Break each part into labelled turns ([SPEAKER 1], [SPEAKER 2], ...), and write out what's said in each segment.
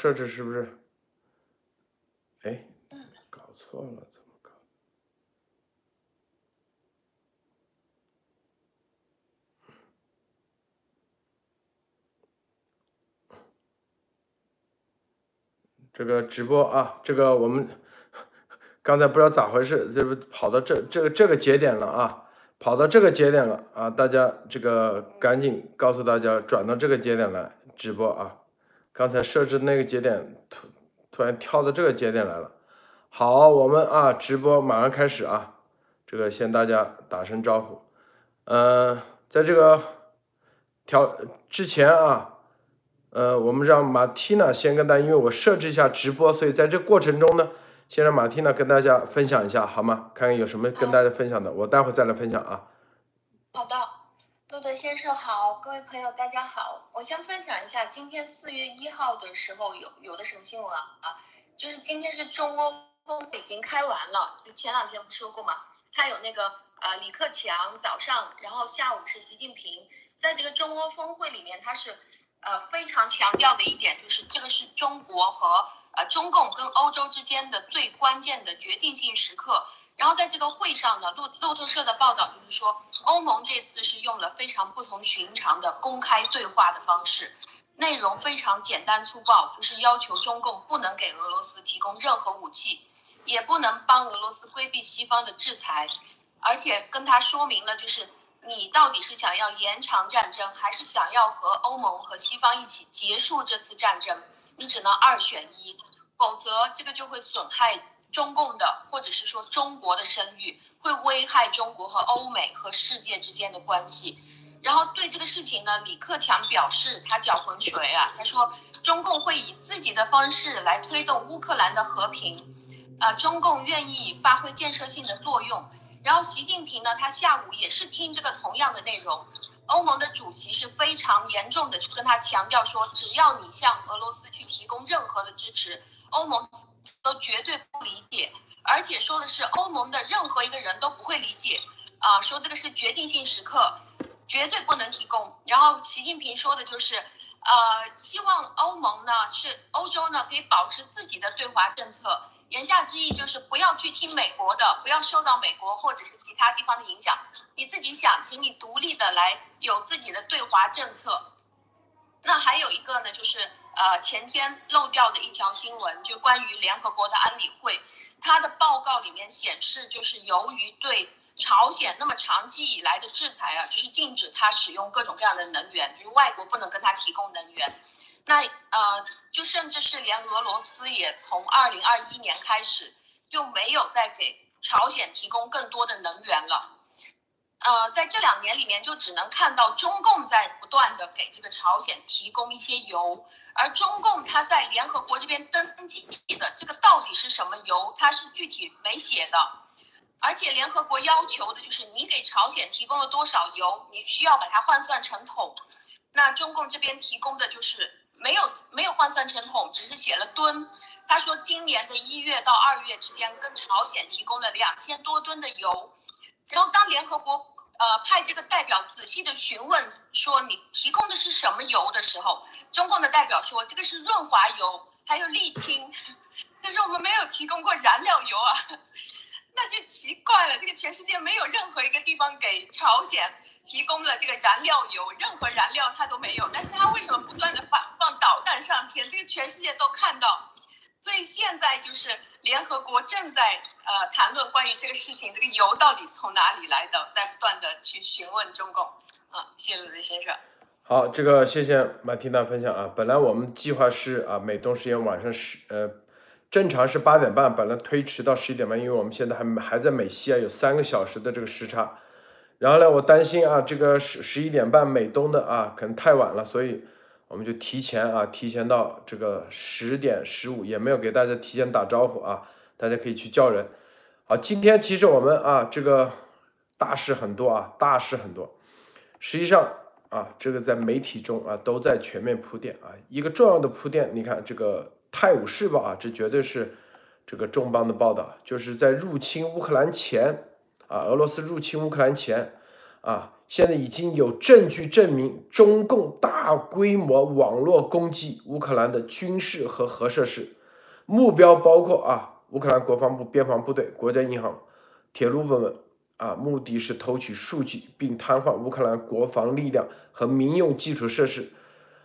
[SPEAKER 1] 设置是不是？哎，搞错了，怎么搞？这个直播啊，这个我们刚才不知道咋回事，这不跑到这这个这个节点了啊，跑到这个节点了啊，大家这个赶紧告诉大家转到这个节点来直播啊，刚才设置那个节点突突然跳到这个节点来了。好，我们啊直播马上开始啊，这个先大家打声招呼，嗯，在这个调之前啊。呃，我们让马蒂娜先跟大家，因为我设置一下直播，所以在这过程中呢，先让马蒂娜跟大家分享一下，好吗？看看有什么跟大家分享的，我待会再来分享啊。
[SPEAKER 2] 的，先生好，各位朋友大家好，我先分享一下今天四月一号的时候有有的什么新闻啊啊，就是今天是中欧峰会已经开完了，就前两天不说过嘛，他有那个呃李克强早上，然后下午是习近平，在这个中欧峰会里面他是。呃，非常强调的一点就是，这个是中国和呃中共跟欧洲之间的最关键的决定性时刻。然后在这个会上呢，路路透社的报道就是说，欧盟这次是用了非常不同寻常的公开对话的方式，内容非常简单粗暴，就是要求中共不能给俄罗斯提供任何武器，也不能帮俄罗斯规避西方的制裁，而且跟他说明了就是。你到底是想要延长战争，还是想要和欧盟和西方一起结束这次战争？你只能二选一，否则这个就会损害中共的，或者是说中国的声誉，会危害中国和欧美和世界之间的关系。然后对这个事情呢，李克强表示他搅浑水啊，他说中共会以自己的方式来推动乌克兰的和平，啊，中共愿意发挥建设性的作用。然后习近平呢，他下午也是听这个同样的内容。欧盟的主席是非常严重的去跟他强调说，只要你向俄罗斯去提供任何的支持，欧盟绝对不理解，而且说的是欧盟的任何一个人都不会理解。啊，说这个是决定性时刻，绝对不能提供。然后习近平说的就是，呃，希望欧盟呢是欧洲呢可以保持自己的对华政策。言下之意就是不要去听美国的，不要受到美国或者是其他地方的影响，你自己想，请你独立的来有自己的对华政策。那还有一个呢，就是呃前天漏掉的一条新闻，就关于联合国的安理会，它的报告里面显示，就是由于对朝鲜那么长期以来的制裁啊，就是禁止它使用各种各样的能源，就是外国不能跟它提供能源。那呃，就甚至是连俄罗斯也从二零二一年开始就没有再给朝鲜提供更多的能源了。呃，在这两年里面，就只能看到中共在不断的给这个朝鲜提供一些油，而中共它在联合国这边登记的这个到底是什么油，它是具体没写的。而且联合国要求的就是你给朝鲜提供了多少油，你需要把它换算成桶。那中共这边提供的就是。没有没有换算成桶，只是写了吨。他说今年的一月到二月之间，跟朝鲜提供了两千多吨的油。然后当联合国呃派这个代表仔细的询问说你提供的是什么油的时候，中共的代表说这个是润滑油，还有沥青，但是我们没有提供过燃料油啊，那就奇怪了，这个全世界没有任何一个地方给朝鲜。提供了这个燃料油，任何燃料它都没有，但是它为什么不断的放放导弹上天？这个全世界都看到，所以现在就是联合国正在呃谈论关于这个事情，这个油到底从哪里来的，在不断的去询问中共。啊，谢谢鲁德先生。
[SPEAKER 1] 好，这个谢谢马蒂娜分享啊。本来我们计划是啊美东时间晚上十呃正常是八点半，本来推迟到十一点半，因为我们现在还还在美西啊，有三个小时的这个时差。然后呢，我担心啊，这个十十一点半美东的啊，可能太晚了，所以我们就提前啊，提前到这个十点十五，也没有给大家提前打招呼啊，大家可以去叫人。好，今天其实我们啊，这个大事很多啊，大事很多。实际上啊，这个在媒体中啊，都在全面铺垫啊。一个重要的铺垫，你看这个《泰晤士报》啊，这绝对是这个重磅的报道，就是在入侵乌克兰前。啊，俄罗斯入侵乌克兰前，啊，现在已经有证据证明中共大规模网络攻击乌克兰的军事和核设施，目标包括啊，乌克兰国防部、边防部队、国家银行、铁路部门啊，目的是偷取数据并瘫痪乌克兰国防力量和民用基础设施。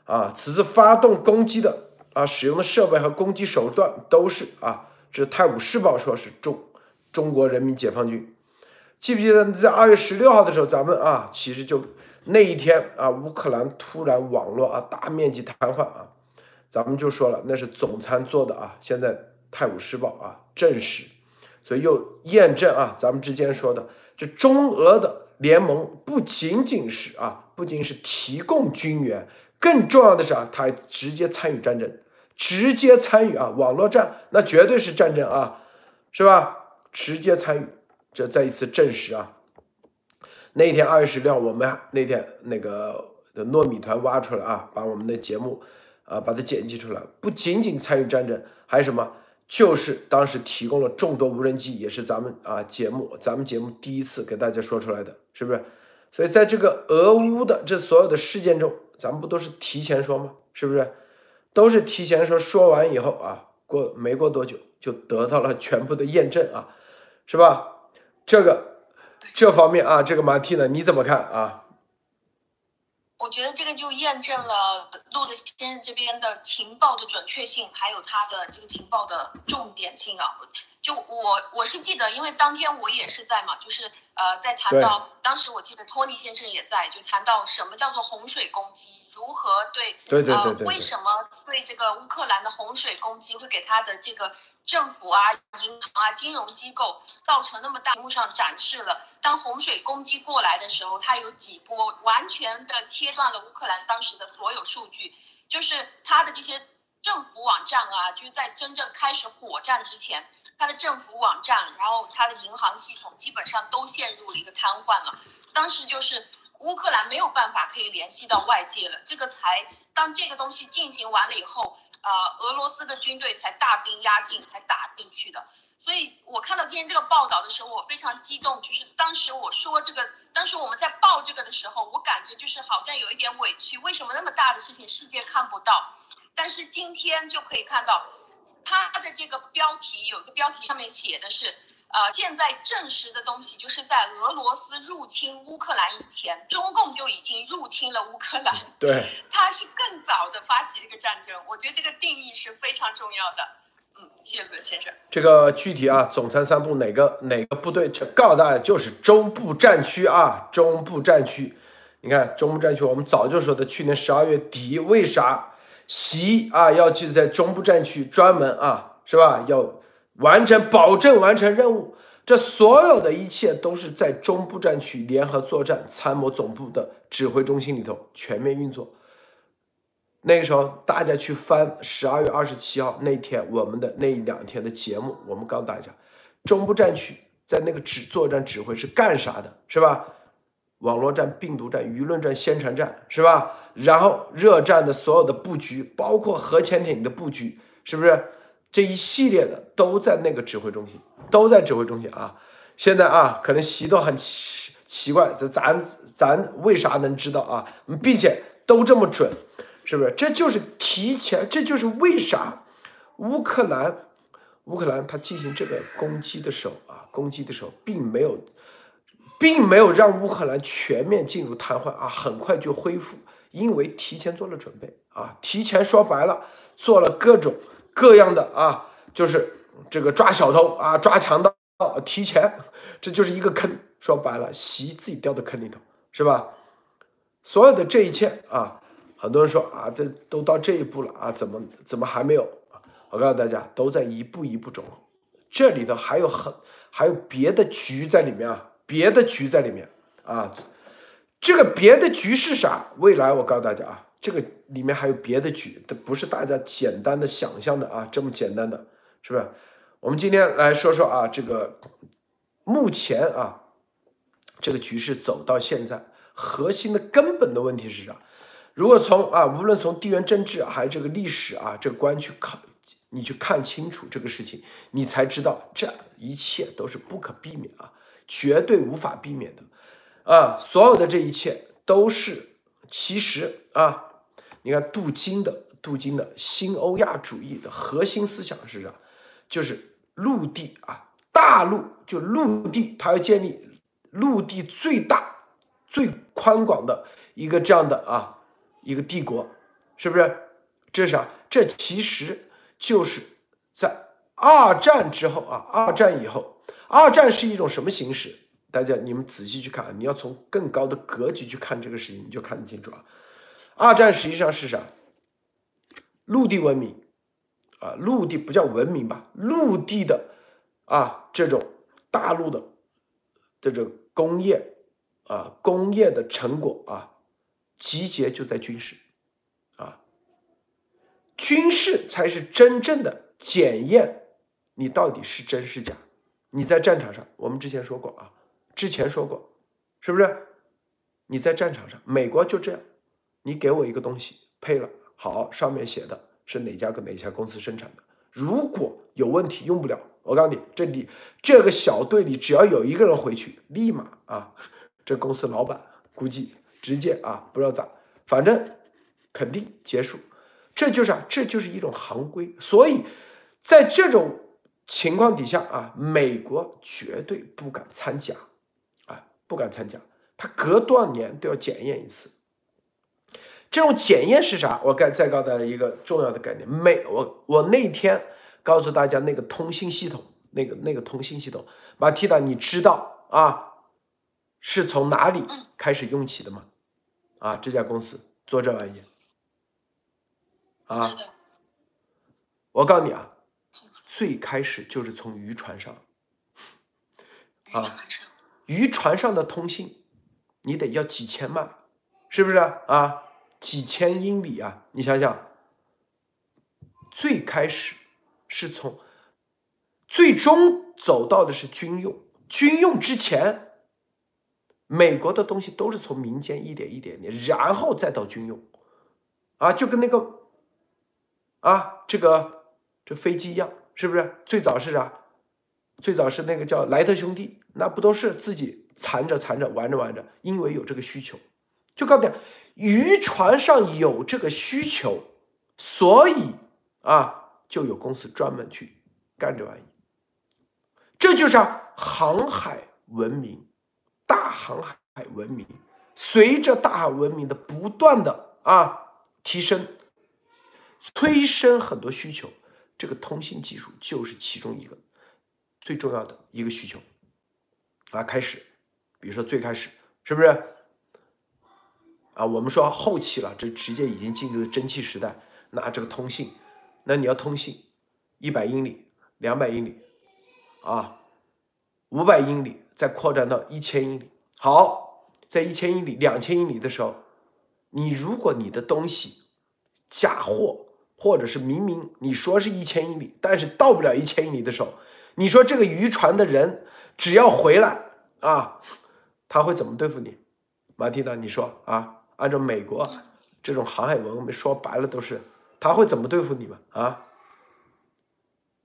[SPEAKER 1] 啊，此次发动攻击的啊，使用的设备和攻击手段都是啊，这《泰晤士报》说是中中国人民解放军。记不记得在二月十六号的时候，咱们啊，其实就那一天啊，乌克兰突然网络啊大面积瘫痪啊，咱们就说了那是总参做的啊。现在《泰晤士报》啊证实，所以又验证啊，咱们之前说的，这中俄的联盟不仅仅是啊，不仅是提供军援。更重要的是啊，他直接参与战争，直接参与啊，网络战那绝对是战争啊，是吧？直接参与，这再一次证实啊。那天二月十六，我们那天那个的糯米团挖出来啊，把我们的节目啊把它剪辑出来，不仅仅参与战争，还有什么？就是当时提供了众多无人机，也是咱们啊节目，咱们节目第一次给大家说出来的，是不是？所以在这个俄乌的这所有的事件中。咱们不都是提前说吗？是不是？都是提前说，说完以后啊，过没过多久就得到了全部的验证啊，是吧？这个这方面啊，这个马蒂呢，你怎么看啊？
[SPEAKER 2] 我觉得这个就验证了路德先生这边的情报的准确性，还有他的这个情报的重点性啊。就我我是记得，因为当天我也是在嘛，就是呃，在谈到当时我记得托尼先生也在，就谈到什么叫做洪水攻击，如何对
[SPEAKER 1] 对对对对，
[SPEAKER 2] 为什么对这个乌克兰的洪水攻击会给他的这个政府啊、银行啊、金融机构造成那么大？屏幕上展示了，当洪水攻击过来的时候，它有几波，完全的切断了乌克兰当时的所有数据，就是它的这些政府网站啊，就是在真正开始火战之前。它的政府网站，然后它的银行系统基本上都陷入了一个瘫痪了。当时就是乌克兰没有办法可以联系到外界了，这个才当这个东西进行完了以后，啊，俄罗斯的军队才大兵压境，才打进去的。所以我看到今天这个报道的时候，我非常激动。就是当时我说这个，当时我们在报这个的时候，我感觉就是好像有一点委屈，为什么那么大的事情世界看不到？但是今天就可以看到。它的这个标题有一个标题上面写的是，呃，现在证实的东西就是在俄罗斯入侵乌克兰以前，中共就已经入侵了乌克兰。
[SPEAKER 1] 对，
[SPEAKER 2] 它是更早的发起这个战争。我觉得这个定义是非常重要的。嗯，谢谢先生。
[SPEAKER 1] 这个具体啊，总参三部哪个哪个部队？告诉大家，就是中部战区啊，中部战区。你看中部战区，我们早就说的，去年十二月底，为啥？习啊，要记得在中部战区专门啊，是吧？要完成，保证完成任务。这所有的一切都是在中部战区联合作战参谋总部的指挥中心里头全面运作。那个时候，大家去翻十二月二十七号那天我们的那两天的节目，我们告诉大家，中部战区在那个指作战指挥是干啥的，是吧？网络战、病毒战、舆论战、宣传战，是吧？然后热战的所有的布局，包括核潜艇的布局，是不是这一系列的都在那个指挥中心，都在指挥中心啊？现在啊，可能习都很奇奇怪，这咱咱为啥能知道啊？并且都这么准，是不是？这就是提前，这就是为啥乌克兰乌克兰他进行这个攻击的时候啊，攻击的时候并没有。并没有让乌克兰全面进入瘫痪啊，很快就恢复，因为提前做了准备啊，提前说白了做了各种各样的啊，就是这个抓小偷啊，抓强盗，提前，这就是一个坑。说白了，习自己掉到坑里头，是吧？所有的这一切啊，很多人说啊，这都到这一步了啊，怎么怎么还没有？我告诉大家，都在一步一步中，这里头还有很还有别的局在里面啊。别的局在里面啊，这个别的局是啥？未来我告诉大家啊，这个里面还有别的局，它不是大家简单的想象的啊，这么简单的，是不是？我们今天来说说啊，这个目前啊，这个局势走到现在，核心的根本的问题是啥？如果从啊，无论从地缘政治还是这个历史啊，这个观去看，你去看清楚这个事情，你才知道这一切都是不可避免啊。绝对无法避免的，啊，所有的这一切都是其实啊，你看镀金的镀金的新欧亚主义的核心思想是啥？就是陆地啊，大陆就陆地，它要建立陆地最大、最宽广的一个这样的啊一个帝国，是不是？这是啥？这其实就是在二战之后啊，二战以后，二战是一种什么形式？大家你们仔细去看，你要从更高的格局去看这个事情，你就看得清楚啊。二战实际上是啥？陆地文明啊，陆地不叫文明吧？陆地的啊，这种大陆的这种工业啊，工业的成果啊，集结就在军事啊，军事才是真正的检验你到底是真是假。你在战场上，我们之前说过啊。之前说过，是不是？你在战场上，美国就这样，你给我一个东西配了，好，上面写的是哪家跟哪家公司生产的。如果有问题用不了，我告诉你，这里这个小队里只要有一个人回去，立马啊，这公司老板估计直接啊，不知道咋，反正肯定结束。这就是啊，这就是一种行规。所以在这种情况底下啊，美国绝对不敢参加。不敢参加，他隔多少年都要检验一次。这种检验是啥？我该再告诉大家一个重要的概念。每，我我那天告诉大家那个通信系统，那个那个通信系统，马蒂达，你知道啊？是从哪里开始用起的吗？啊，这家公司做这玩意啊？我告诉你啊，最开始就是从渔船上啊。渔船上的通信，你得要几千万，是不是啊？几千英里啊！你想想，最开始是从，最终走到的是军用。军用之前，美国的东西都是从民间一点一点点，然后再到军用，啊，就跟那个，啊，这个这飞机一样，是不是？最早是啥？最早是那个叫莱特兄弟，那不都是自己缠着缠着玩着玩着，因为有这个需求，就告诉你，渔船上有这个需求，所以啊，就有公司专门去干这玩意。这就是航海文明，大航海文明，随着大海文明的不断的啊提升，催生很多需求，这个通信技术就是其中一个。最重要的一个需求啊，开始，比如说最开始是不是啊？我们说后期了，这直接已经进入了蒸汽时代。那这个通信，那你要通信一百英里、两百英里啊，五百英里，再扩展到一千英里。好，在一千英里、两千英里的时候，你如果你的东西假货，或者是明明你说是一千英里，但是到不了一千英里的时候。你说这个渔船的人只要回来啊，他会怎么对付你，马蒂娜？你说啊，按照美国这种航海文，我们说白了都是他会怎么对付你们啊？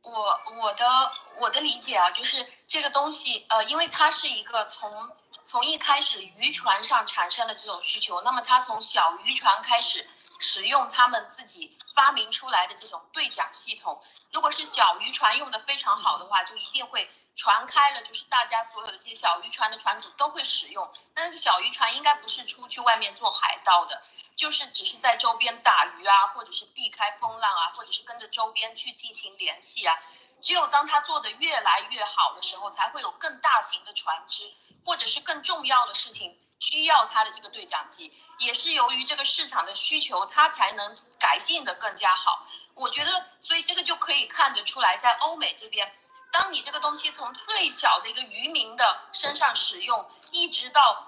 [SPEAKER 2] 我我的我的理解啊，就是这个东西呃，因为它是一个从从一开始渔船上产生的这种需求，那么它从小渔船开始使用他们自己发明出来的这种对讲系统。如果是小渔船用的非常好的话，就一定会传开了，就是大家所有的这些小渔船的船主都会使用。那个小渔船应该不是出去外面做海盗的，就是只是在周边打鱼啊，或者是避开风浪啊，或者是跟着周边去进行联系啊。只有当他做的越来越好的时候，才会有更大型的船只，或者是更重要的事情需要他的这个对讲机。也是由于这个市场的需求，它才能改进的更加好。我觉得，所以这个就可以看得出来，在欧美这边，当你这个东西从最小的一个渔民的身上使用，一直到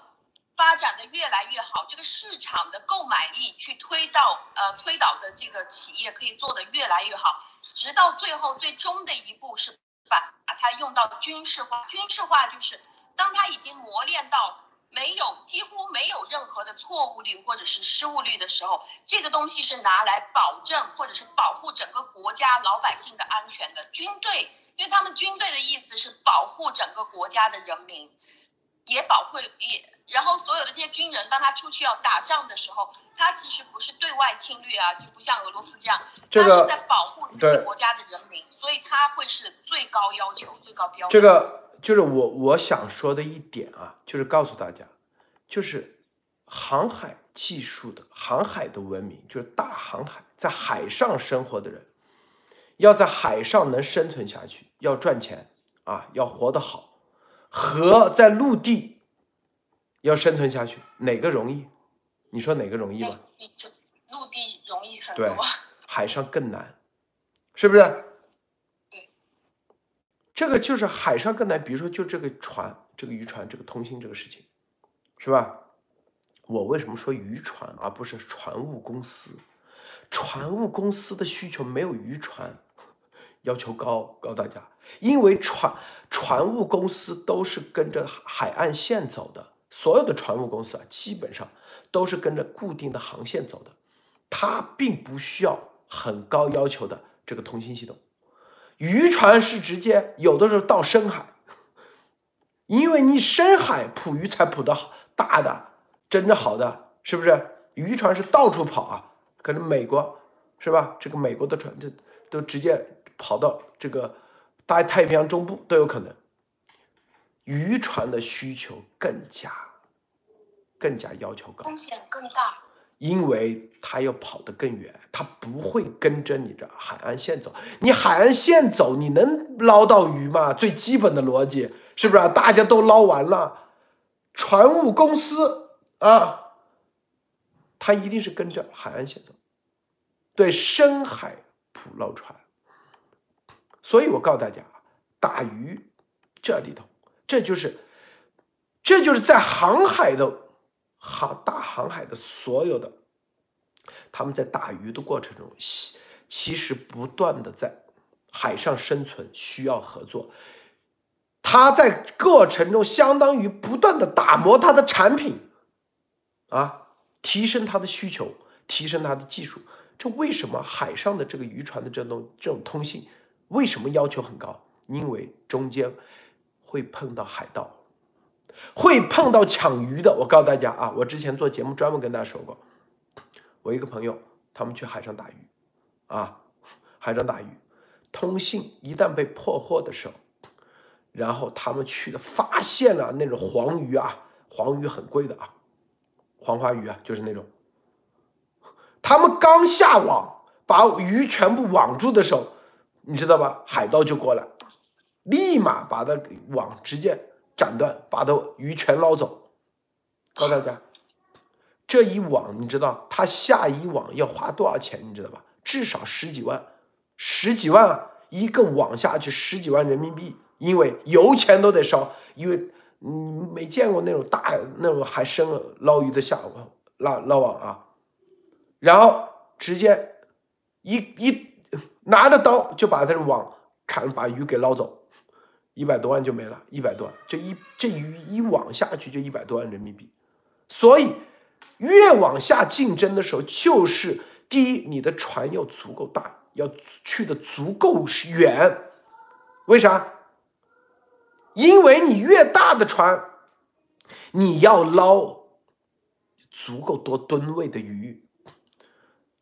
[SPEAKER 2] 发展的越来越好，这个市场的购买力去推到呃推导的这个企业可以做得越来越好，直到最后最终的一步是把把它用到军事化。军事化就是当它已经磨练到。没有，几乎没有任何的错误率或者是失误率的时候，这个东西是拿来保证或者是保护整个国家老百姓的安全的。军队，因为他们军队的意思是保护整个国家的人民，也保护也，然后所有的这些军人，当他出去要打仗的时候，他其实不是对外侵略啊，就不像俄罗斯这样，
[SPEAKER 1] 这个
[SPEAKER 2] 他是在保护自己国家的人民，所以他会是最高要求、最高标准。
[SPEAKER 1] 这个就是我我想说的一点啊，就是告诉大家，就是航海技术的航海的文明，就是大航海，在海上生活的人，要在海上能生存下去，要赚钱啊，要活得好，和在陆地要生存下去，哪个容易？你说哪个容易吧？
[SPEAKER 2] 陆地容易很
[SPEAKER 1] 对
[SPEAKER 2] 多，
[SPEAKER 1] 海上更难，是不是
[SPEAKER 2] 对？
[SPEAKER 1] 这个就是海上更难。比如说，就这个船，这个渔船，这个通信这个事情，是吧？我为什么说渔船而不是船务公司？船务公司的需求没有渔船要求高，高大家，因为船船务公司都是跟着海岸线走的，所有的船务公司啊，基本上都是跟着固定的航线走的。它并不需要很高要求的这个通信系统。渔船是直接有的时候到深海，因为你深海捕鱼才捕得好大的，真的好的，是不是？渔船是到处跑啊，可能美国是吧？这个美国的船就都直接跑到这个大太平洋中部都有可能。渔船的需求更加更加要求高。
[SPEAKER 2] 风险更大。
[SPEAKER 1] 因为它要跑得更远，它不会跟着你这海岸线走。你海岸线走，你能捞到鱼吗？最基本的逻辑是不是、啊？大家都捞完了，船务公司啊，它一定是跟着海岸线走，对深海捕捞船。所以我告诉大家，打鱼这里头，这就是，这就是在航海的。航大航海的所有的，他们在打鱼的过程中，其实不断的在海上生存，需要合作。他在过程中相当于不断的打磨他的产品，啊，提升他的需求，提升他的技术。这为什么海上的这个渔船的这种这种通信，为什么要求很高？因为中间会碰到海盗。会碰到抢鱼的，我告诉大家啊，我之前做节目专门跟大家说过，我一个朋友他们去海上打鱼，啊，海上打鱼，通信一旦被破获的时候，然后他们去的发现了那种黄鱼啊，黄鱼很贵的啊，黄花鱼啊，就是那种，他们刚下网把鱼全部网住的时候，你知道吧？海盗就过来，立马把他网直接。斩断，把他鱼全捞走。告诉大家，这一网你知道他下一网要花多少钱？你知道吧？至少十几万，十几万一个网下去，十几万人民币，因为油钱都得烧。因为你没见过那种大那种还深捞鱼的下网捞捞网啊，然后直接一一拿着刀就把他的网砍，把鱼给捞走。一百多万就没了，一百多万，这一这鱼一网下去就一百多万人民币，所以越往下竞争的时候，就是第一，你的船要足够大，要去的足够远，为啥？因为你越大的船，你要捞足够多吨位的鱼，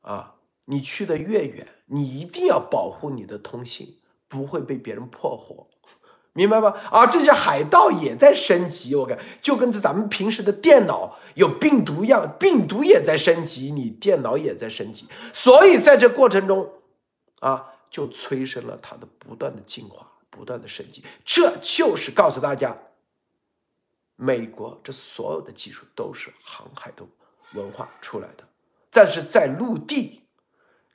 [SPEAKER 1] 啊，你去的越远，你一定要保护你的通信，不会被别人破获。明白吗？啊，这些海盗也在升级，我看就跟咱们平时的电脑有病毒一样，病毒也在升级，你电脑也在升级，所以在这过程中，啊，就催生了它的不断的进化，不断的升级。这就是告诉大家，美国这所有的技术都是航海的文化出来的，但是在陆地，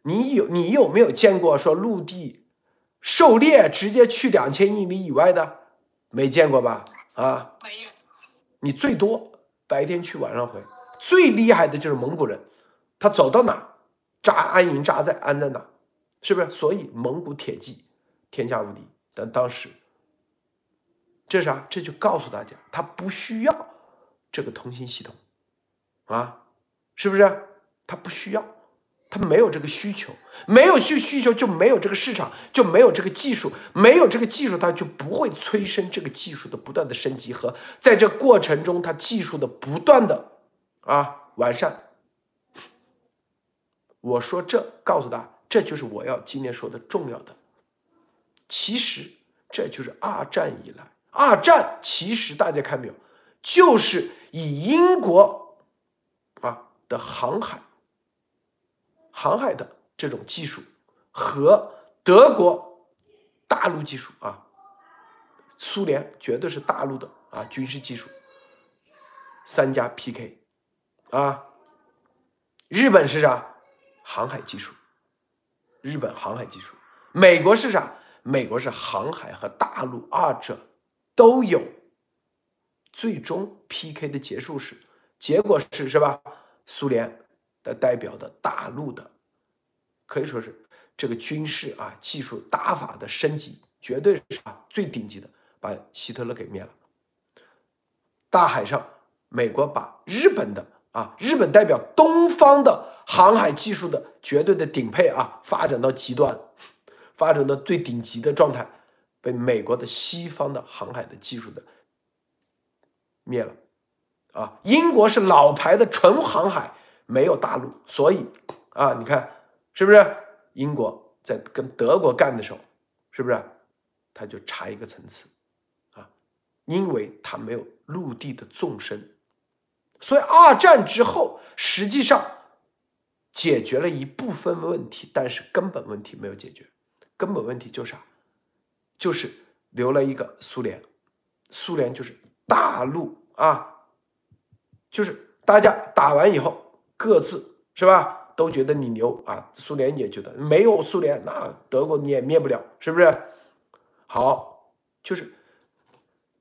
[SPEAKER 1] 你有你有没有见过说陆地？狩猎直接去两千英里以外的，没见过吧？啊，
[SPEAKER 2] 没有。
[SPEAKER 1] 你最多白天去，晚上回。最厉害的就是蒙古人，他走到哪，扎安营扎在安在哪，是不是？所以蒙古铁骑天下无敌。但当时这啥？这就告诉大家，他不需要这个通信系统啊，是不是？他不需要。他没有这个需求，没有需需求就没有这个市场，就没有这个技术，没有这个技术，它就不会催生这个技术的不断的升级和在这过程中它技术的不断的啊完善。我说这告诉大家，这就是我要今天说的重要的。其实这就是二战以来，二战其实大家看没有，就是以英国啊的航海、航海的这种技术和德国大陆技术啊，苏联绝对是大陆的啊军事技术三家 PK 啊，日本是啥？航海技术，日本航海技术，美国是啥？美国是航海和大陆二者都有。最终 PK 的结束是，结果是是吧？苏联的代表的大陆的，可以说是这个军事啊技术打法的升级，绝对是啊最顶级的，把希特勒给灭了。大海上，美国把日本的啊日本代表东方的。航海技术的绝对的顶配啊，发展到极端，发展到最顶级的状态，被美国的西方的航海的技术的灭了，啊，英国是老牌的纯航海，没有大陆，所以啊，你看是不是？英国在跟德国干的时候，是不是？他就差一个层次，啊，因为他没有陆地的纵深，所以二战之后，实际上。解决了一部分问题，但是根本问题没有解决。根本问题就是啥？就是留了一个苏联，苏联就是大陆啊，就是大家打完以后各自是吧，都觉得你牛啊，苏联也觉得没有苏联，那德国你也灭不了，是不是？好，就是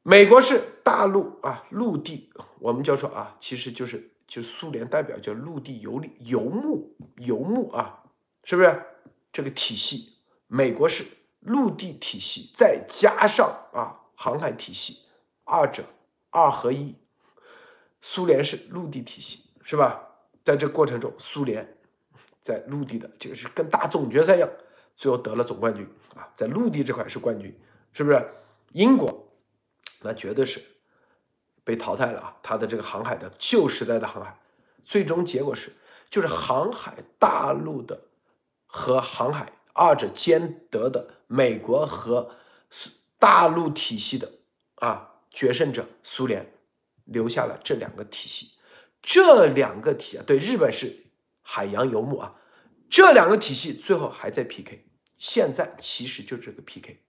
[SPEAKER 1] 美国是大陆啊，陆地，我们就说啊，其实就是。就苏联代表叫陆地游历游牧游牧啊，是不是这个体系？美国是陆地体系，再加上啊航海体系，二者二合一。苏联是陆地体系，是吧？在这过程中，苏联在陆地的这个是跟打总决赛一样，最后得了总冠军啊，在陆地这块是冠军，是不是？英国那绝对是。被淘汰了啊！他的这个航海的旧时代的航海，最终结果是，就是航海大陆的和航海二者兼得的美国和大陆体系的啊决胜者苏联留下了这两个体系，这两个体啊，对日本是海洋游牧啊，这两个体系最后还在 PK，现在其实就这个 PK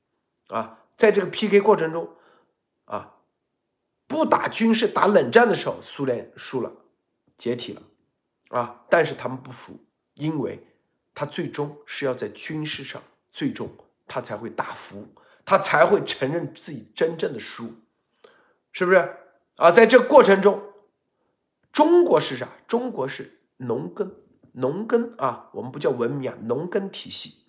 [SPEAKER 1] 啊，在这个 PK 过程中啊。不打军事，打冷战的时候，苏联输了，解体了，啊！但是他们不服，因为他最终是要在军事上，最终他才会打服，他才会承认自己真正的输，是不是？啊，在这过程中，中国是啥？中国是农耕，农耕啊，我们不叫文明啊，农耕体系，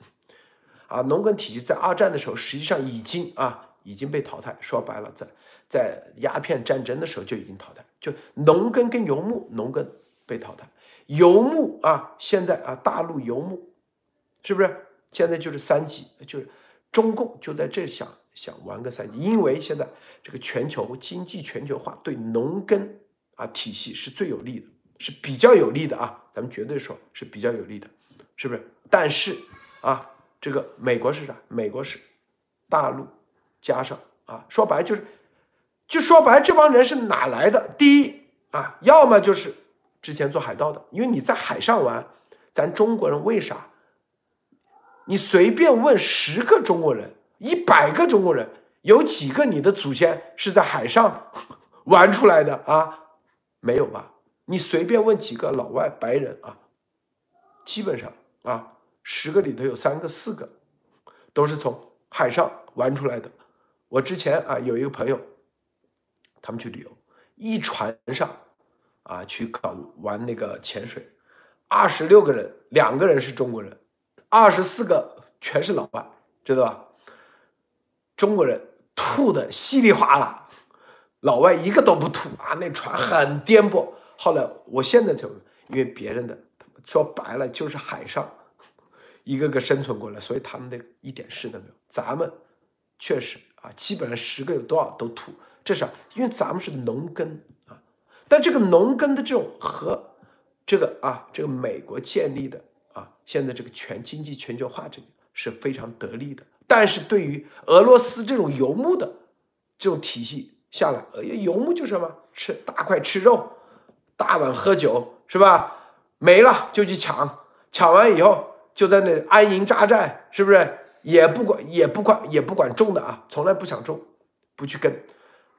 [SPEAKER 1] 啊，农耕体系在二战的时候，实际上已经啊，已经被淘汰。说白了，在。在鸦片战争的时候就已经淘汰，就农耕跟游牧，农耕被淘汰，游牧啊，现在啊，大陆游牧，是不是？现在就是三级，就是中共就在这想想玩个三级，因为现在这个全球经济全球化对农耕啊体系是最有利的，是比较有利的啊，咱们绝对说是比较有利的，是不是？但是啊，这个美国是啥？美国是大陆加上啊，说白就是。就说白，这帮人是哪来的？第一啊，要么就是之前做海盗的，因为你在海上玩，咱中国人为啥？你随便问十个中国人，一百个中国人，有几个你的祖先是在海上 玩出来的啊？没有吧？你随便问几个老外白人啊，基本上啊，十个里头有三个四个都是从海上玩出来的。我之前啊有一个朋友。他们去旅游，一船上啊去搞玩那个潜水，二十六个人，两个人是中国人，二十四个全是老外，知道吧？中国人吐的稀里哗啦，老外一个都不吐啊！那船很颠簸。后来我现在才，因为别人的说白了就是海上一个个生存过来，所以他们那个一点事都没有。咱们确实啊，基本上十个有多少都吐，这是因为咱们是农耕啊。但这个农耕的这种和这个啊，这个美国建立的啊，现在这个全经济全球化这个是非常得力的。但是对于俄罗斯这种游牧的这种体系下来，呃，游牧就是什么？吃大块吃肉，大碗喝酒，是吧？没了就去抢，抢完以后就在那安营扎寨，是不是？也不管也不管也不管种的啊，从来不想种，不去跟。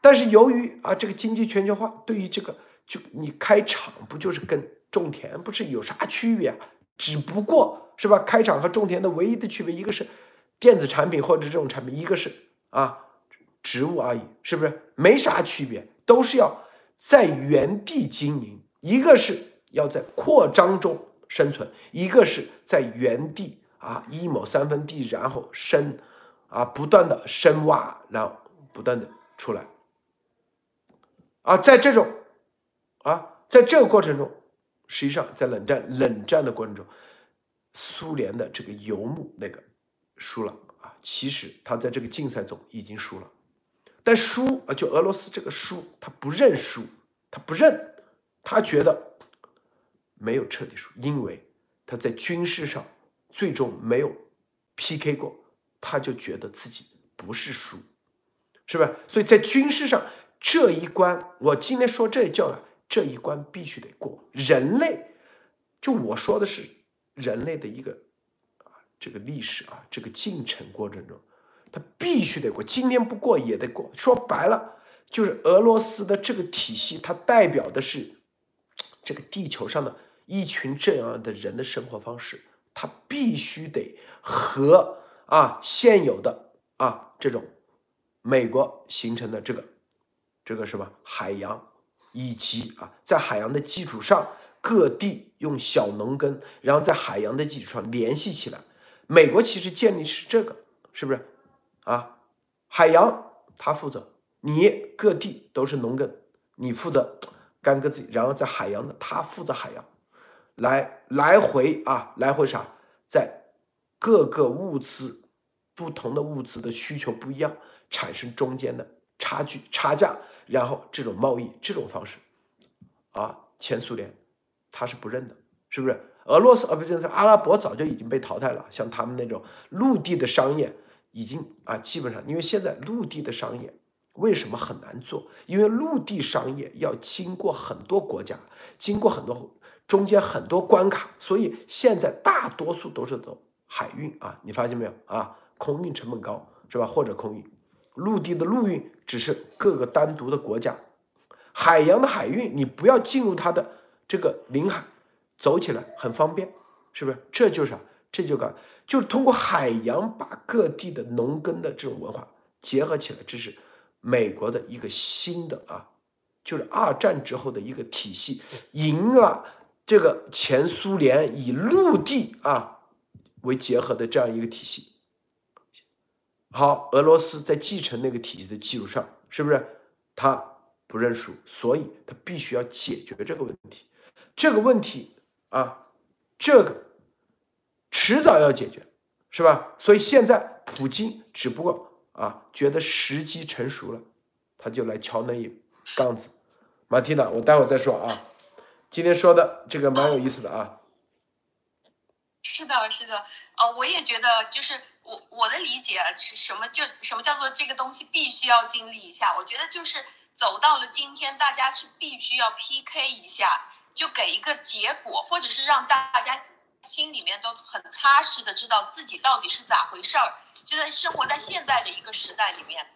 [SPEAKER 1] 但是由于啊，这个经济全球化，对于这个就你开厂不就是跟种田不是有啥区别啊？只不过是吧，开厂和种田的唯一的区别，一个是电子产品或者这种产品，一个是啊植物而已，是不是？没啥区别，都是要在原地经营，一个是。要在扩张中生存，一个是在原地啊一亩三分地，然后深啊不断的深挖，然后不断的出来啊，在这种啊在这个过程中，实际上在冷战冷战的过程中，苏联的这个游牧那个输了啊，其实他在这个竞赛中已经输了，但输啊就俄罗斯这个输，他不认输，他不认，他觉得。没有彻底输，因为他在军事上最终没有 PK 过，他就觉得自己不是输，是吧？所以在军事上这一关，我今天说这叫这一关必须得过。人类，就我说的是人类的一个啊这个历史啊这个进程过程中，他必须得过，今天不过也得过。说白了，就是俄罗斯的这个体系，它代表的是这个地球上的。一群这样的人的生活方式，他必须得和啊现有的啊这种美国形成的这个这个什么海洋，以及啊在海洋的基础上各地用小农耕，然后在海洋的基础上联系起来。美国其实建立是这个，是不是啊？海洋他负责，你各地都是农耕，你负责干各自己，然后在海洋的他负责海洋。来来回啊，来回啥，在各个物资不同的物资的需求不一样，产生中间的差距差价，然后这种贸易这种方式，啊，前苏联他是不认的，是不是？俄罗斯啊，不就是阿拉伯早就已经被淘汰了，像他们那种陆地的商业已经啊，基本上，因为现在陆地的商业为什么很难做？因为陆地商业要经过很多国家，经过很多。中间很多关卡，所以现在大多数都是走海运啊，你发现没有啊？空运成本高是吧？或者空运，陆地的陆运只是各个单独的国家，海洋的海运你不要进入它的这个领海，走起来很方便，是不是？这就是这就干，就是通过海洋把各地的农耕的这种文化结合起来，这是美国的一个新的啊，就是二战之后的一个体系，赢了。这个前苏联以陆地啊为结合的这样一个体系，好，俄罗斯在继承那个体系的基础上，是不是他不认输？所以他必须要解决这个问题。这个问题啊，这个迟早要解决，是吧？所以现在普京只不过啊觉得时机成熟了，他就来敲那一杠子。马蒂娜，我待会儿再说啊。今天说的这个蛮有意思的啊，
[SPEAKER 2] 是的，是的，呃，我也觉得，就是我我的理解是什么，就什么叫做这个东西必须要经历一下。我觉得就是走到了今天，大家是必须要 PK 一下，就给一个结果，或者是让大家心里面都很踏实的知道自己到底是咋回事儿。就在生活在现在的一个时代里面，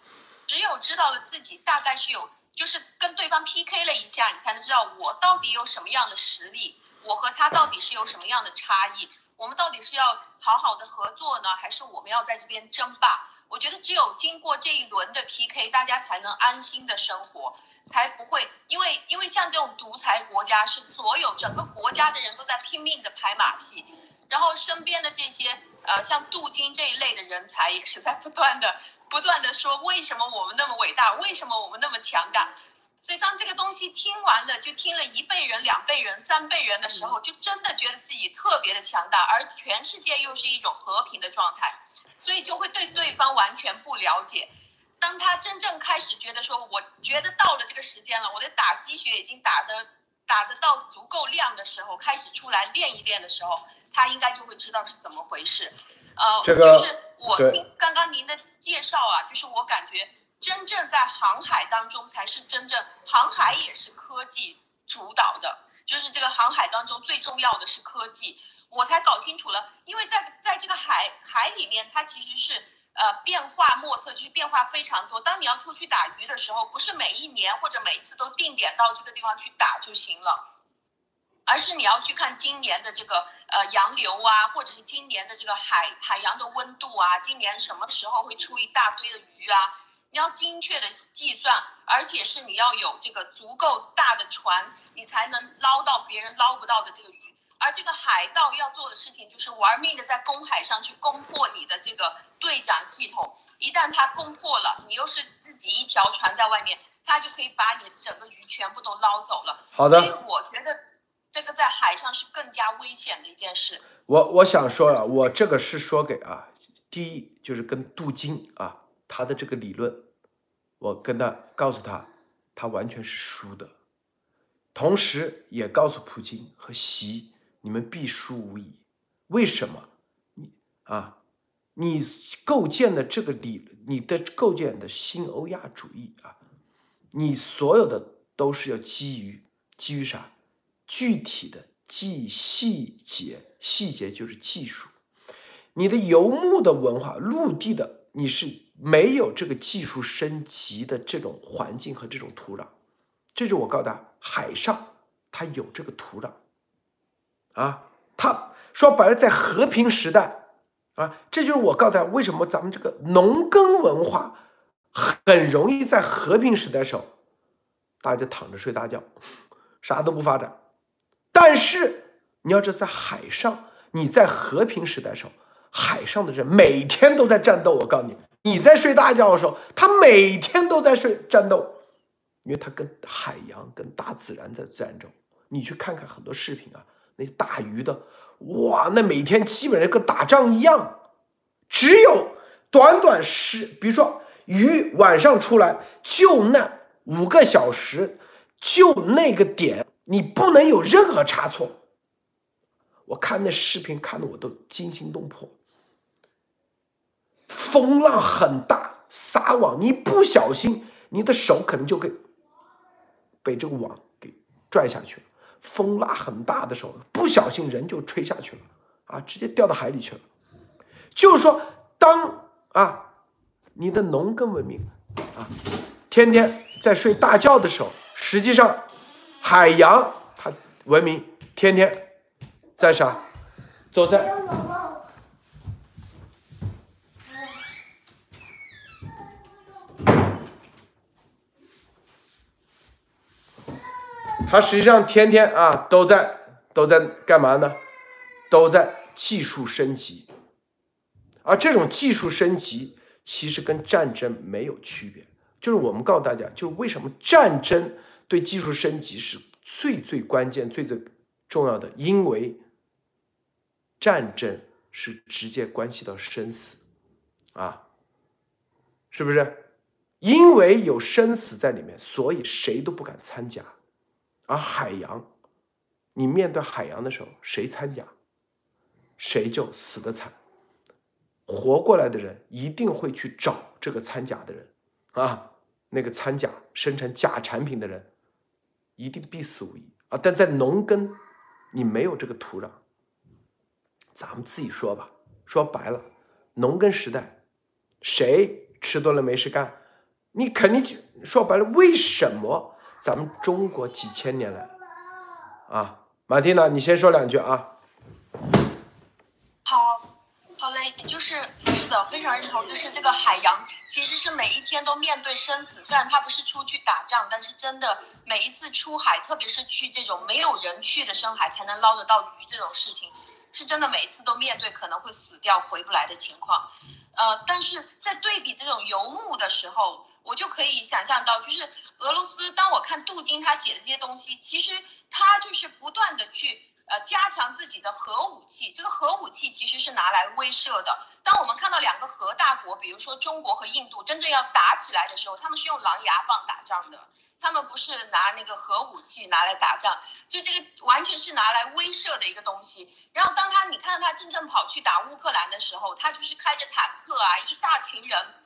[SPEAKER 2] 只有知道了自己大概是有。就是跟对方 PK 了一下，你才能知道我到底有什么样的实力，我和他到底是有什么样的差异，我们到底是要好好的合作呢，还是我们要在这边争霸？我觉得只有经过这一轮的 PK，大家才能安心的生活，才不会因为因为像这种独裁国家，是所有整个国家的人都在拼命的拍马屁，然后身边的这些呃像镀金这一类的人才也是在不断的。不断的说为什么我们那么伟大，为什么我们那么强大，所以当这个东西听完了，就听了一辈人、两辈人、三辈人的时候，就真的觉得自己特别的强大，而全世界又是一种和平的状态，所以就会对对方完全不了解。当他真正开始觉得说，我觉得到了这个时间了，我的打鸡血已经打的打得到足够量的时候，开始出来练一练的时候，他应该就会知道是怎么回事。呃，
[SPEAKER 1] 这个
[SPEAKER 2] 就是我听刚刚您的介绍啊，就是我感觉真正在航海当中才是真正航海也是科技主导的，就是这个航海当中最重要的是科技，我才搞清楚了，因为在在这个海海里面，它其实是。呃，变化莫测，就是变化非常多。当你要出去打鱼的时候，不是每一年或者每一次都定点到这个地方去打就行了，而是你要去看今年的这个呃洋流啊，或者是今年的这个海海洋的温度啊，今年什么时候会出一大堆的鱼啊？你要精确的计算，而且是你要有这个足够大的船，你才能捞到别人捞不到的这个鱼。而这个海盗要做的事情就是玩命的在公海上去攻破你的这个对讲系统，一旦他攻破了，你又是自己一条船在外面，他就可以把你整个鱼全部都捞走了。
[SPEAKER 1] 好的。
[SPEAKER 2] 所以我觉得这个在海上是更加危险的一件事。
[SPEAKER 1] 我我想说啊，我这个是说给啊，第一就是跟杜金啊他的这个理论，我跟他告诉他，他完全是输的，同时也告诉普京和习。你们必输无疑，为什么？你啊，你构建的这个理，你的构建的新欧亚主义啊，你所有的都是要基于基于啥？具体的技细节，细节就是技术。你的游牧的文化，陆地的你是没有这个技术升级的这种环境和这种土壤。这就我告诉大家，海上它有这个土壤。啊，他说白了，在和平时代，啊，这就是我告诉大家，为什么咱们这个农耕文化很容易在和平时代时候，大家躺着睡大觉，啥都不发展。但是你要知道，在海上，你在和平时代时候，海上的人每天都在战斗。我告诉你，你在睡大觉的时候，他每天都在睡战斗，因为他跟海洋、跟大自然在战斗。你去看看很多视频啊。那打鱼的，哇，那每天基本上跟打仗一样，只有短短十，比如说鱼晚上出来，就那五个小时，就那个点，你不能有任何差错。我看那视频看的我都惊心动魄，风浪很大，撒网你不小心，你的手可能就给被这个网给拽下去了。风拉很大的时候，不小心人就吹下去了，啊，直接掉到海里去了。就是说，当啊，你的农耕文明啊，天天在睡大觉的时候，实际上海洋它文明天天在啥？走在。它实际上天天啊都在都在干嘛呢？都在技术升级，而这种技术升级其实跟战争没有区别。就是我们告诉大家，就是为什么战争对技术升级是最最关键、最最重要的，因为战争是直接关系到生死啊，是不是？因为有生死在里面，所以谁都不敢参加。而海洋，你面对海洋的时候，谁参加，谁就死的惨。活过来的人一定会去找这个参假的人啊，那个参假生产假产品的人，一定必死无疑啊。但在农耕，你没有这个土壤，咱们自己说吧。说白了，农耕时代，谁吃多了没事干，你肯定说白了，为什么？咱们中国几千年来，啊，马蒂娜，你先说两句啊。
[SPEAKER 2] 好，好嘞，就是是的，非常认同。就是这个海洋其实是每一天都面对生死，虽然他不是出去打仗，但是真的每一次出海，特别是去这种没有人去的深海才能捞得到鱼这种事情，是真的每一次都面对可能会死掉回不来的情况。呃，但是在对比这种游牧的时候。我就可以想象到，就是俄罗斯。当我看杜金他写的这些东西，其实他就是不断的去呃加强自己的核武器。这个核武器其实是拿来威慑的。当我们看到两个核大国，比如说中国和印度，真正要打起来的时候，他们是用狼牙棒打仗的。他们不是拿那个核武器拿来打仗，就这个完全是拿来威慑的一个东西。然后当他你看到他真正跑去打乌克兰的时候，他就是开着坦克啊，一大群人，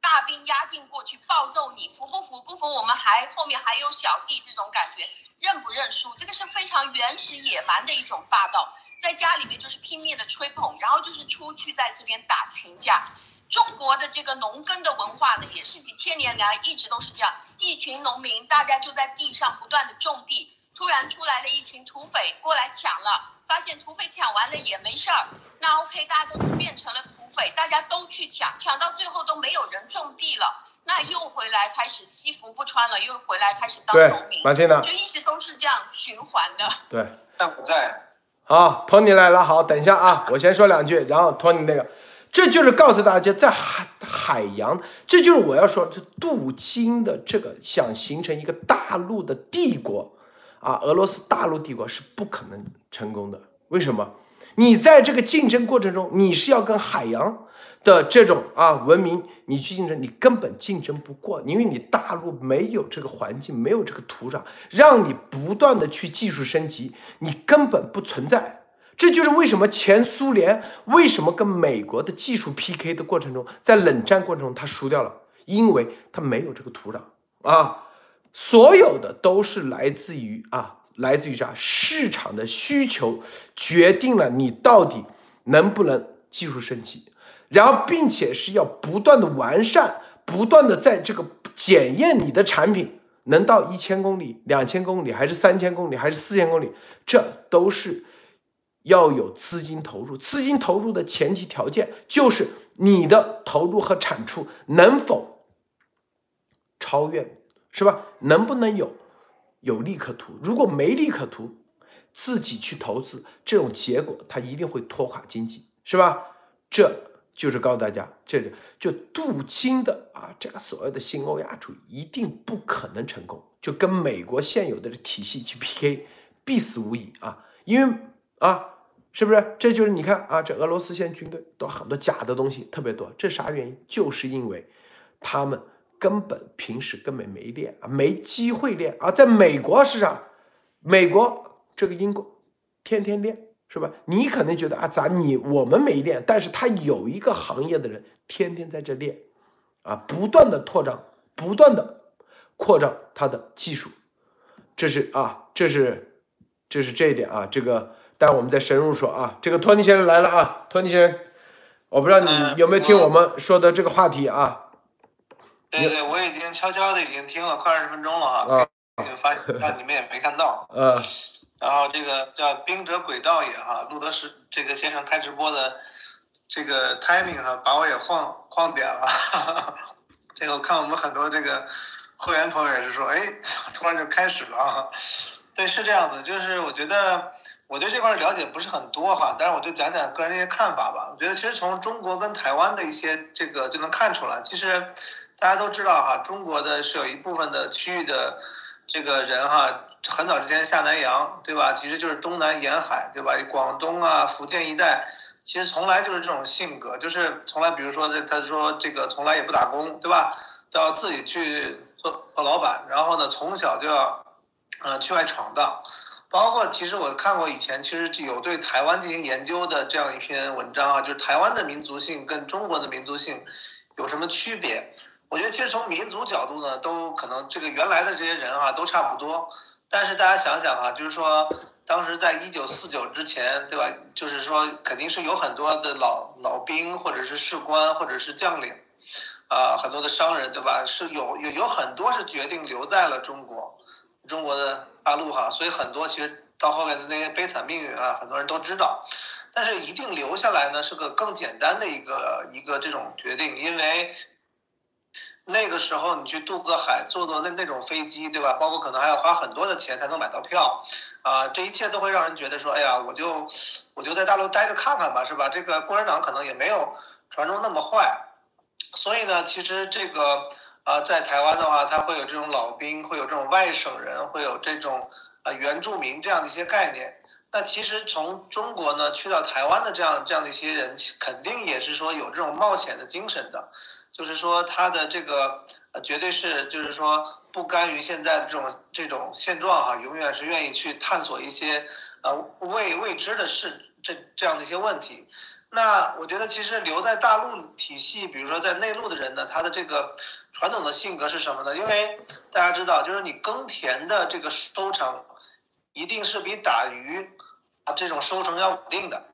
[SPEAKER 2] 大兵压境过去暴揍你，服不服？不服，我们还后面还有小弟，这种感觉认不认输？这个是非常原始野蛮的一种霸道，在家里面就是拼命的吹捧，然后就是出去在这边打群架。中国的这个农耕的文化呢，也是几千年来一直都是这样。一群农民，大家就在地上不断的种地，突然出来了一群土匪过来抢了，发现土匪抢完了也没事儿，那 OK，大家都变成了土匪，大家都去抢，抢到最后都没有人种地了，那又回来开始西服不穿了，又回来开始当农民，就一直都是这样循环的。
[SPEAKER 1] 对，
[SPEAKER 3] 在不在？
[SPEAKER 1] 好，托尼来了，好，等一下啊，我先说两句，然后托尼那个。这就是告诉大家，在海海洋，这就是我要说，这镀金的这个想形成一个大陆的帝国，啊，俄罗斯大陆帝国是不可能成功的。为什么？你在这个竞争过程中，你是要跟海洋的这种啊文明你去竞争，你根本竞争不过，因为你大陆没有这个环境，没有这个土壤，让你不断的去技术升级，你根本不存在。这就是为什么前苏联为什么跟美国的技术 PK 的过程中，在冷战过程中他输掉了，因为他没有这个土壤啊，所有的都是来自于啊，来自于啥？市场的需求决定了你到底能不能技术升级，然后并且是要不断的完善，不断的在这个检验你的产品能到一千公里、两千公里，还是三千公里，还是四千公里，这都是。要有资金投入，资金投入的前提条件就是你的投入和产出能否超越，是吧？能不能有有利可图？如果没利可图，自己去投资，这种结果它一定会拖垮经济，是吧？这就是告诉大家，这个就镀金的啊，这个所谓的新欧亚主义一定不可能成功，就跟美国现有的体系去 PK，必死无疑啊！因为啊。是不是？这就是你看啊，这俄罗斯现在军队都很多假的东西特别多，这啥原因？就是因为他们根本平时根本没练啊，没机会练啊。在美国是啥？美国这个英国天天练，是吧？你可能觉得啊，咋你我们没练？但是他有一个行业的人天天在这练啊，不断的扩张，不断的扩张他的技术，这是啊，这是这是这一点啊，这个。但我们再深入说啊，这个托尼先生来了啊，托尼先生，我不知道你有没有听我们说的这个话题啊？
[SPEAKER 3] 对对，我已经悄悄的已经听了快二十分钟了哈，就发现你们也没看到。
[SPEAKER 1] 嗯。
[SPEAKER 3] 然后这个叫兵者诡道也哈，路德是这个先生开直播的这个 timing 哈，把我也晃晃点了。这个我看我们很多这个会员朋友也是说，哎，突然就开始了啊。对，是这样子，就是我觉得。我对这块了解不是很多哈，但是我就讲讲个人的一些看法吧。我觉得其实从中国跟台湾的一些这个就能看出来，其实大家都知道哈，中国的是有一部分的区域的这个人哈，很早之前下南洋，对吧？其实就是东南沿海，对吧？广东啊、福建一带，其实从来就是这种性格，就是从来，比如说他说这个从来也不打工，对吧？都要自己去做做老板，然后呢，从小就要呃去外闯荡。包括其实我看过以前，其实有对台湾进行研究的这样一篇文章啊，就是台湾的民族性跟中国的民族性有什么区别？我觉得其实从民族角度呢，都可能这个原来的这些人啊都差不多。但是大家想想啊，就是说当时在一九四九之前，对吧？就是说肯定是有很多的老老兵或者是士官或者是将领，啊，很多的商人，对吧？是有有有很多是决定留在了中国，中国的。大陆哈，所以很多其实到后面的那些悲惨命运啊，很多人都知道。但是一定留下来呢，是个更简单的一个一个这种决定，因为那个时候你去渡个海，坐坐那那种飞机，对吧？包括可能还要花很多的钱才能买到票，啊，这一切都会让人觉得说，哎呀，我就我就在大陆待着看看吧，是吧？这个共产党可能也没有传说那么坏。所以呢，其实这个。啊，在台湾的话，他会有这种老兵，会有这种外省人，会有这种啊原住民这样的一些概念。那其实从中国呢去到台湾的这样这样的一些人，肯定也是说有这种冒险的精神的，就是说他的这个绝对是就是说不甘于现在的这种这种现状哈，永远是愿意去探索一些呃未未知的事这这样的一些问题。那我觉得其实留在大陆体系，比如说在内陆的人呢，他的这个传统的性格是什么呢？因为大家知道，就是你耕田的这个收成。一定是比打鱼啊这种收成要稳定的，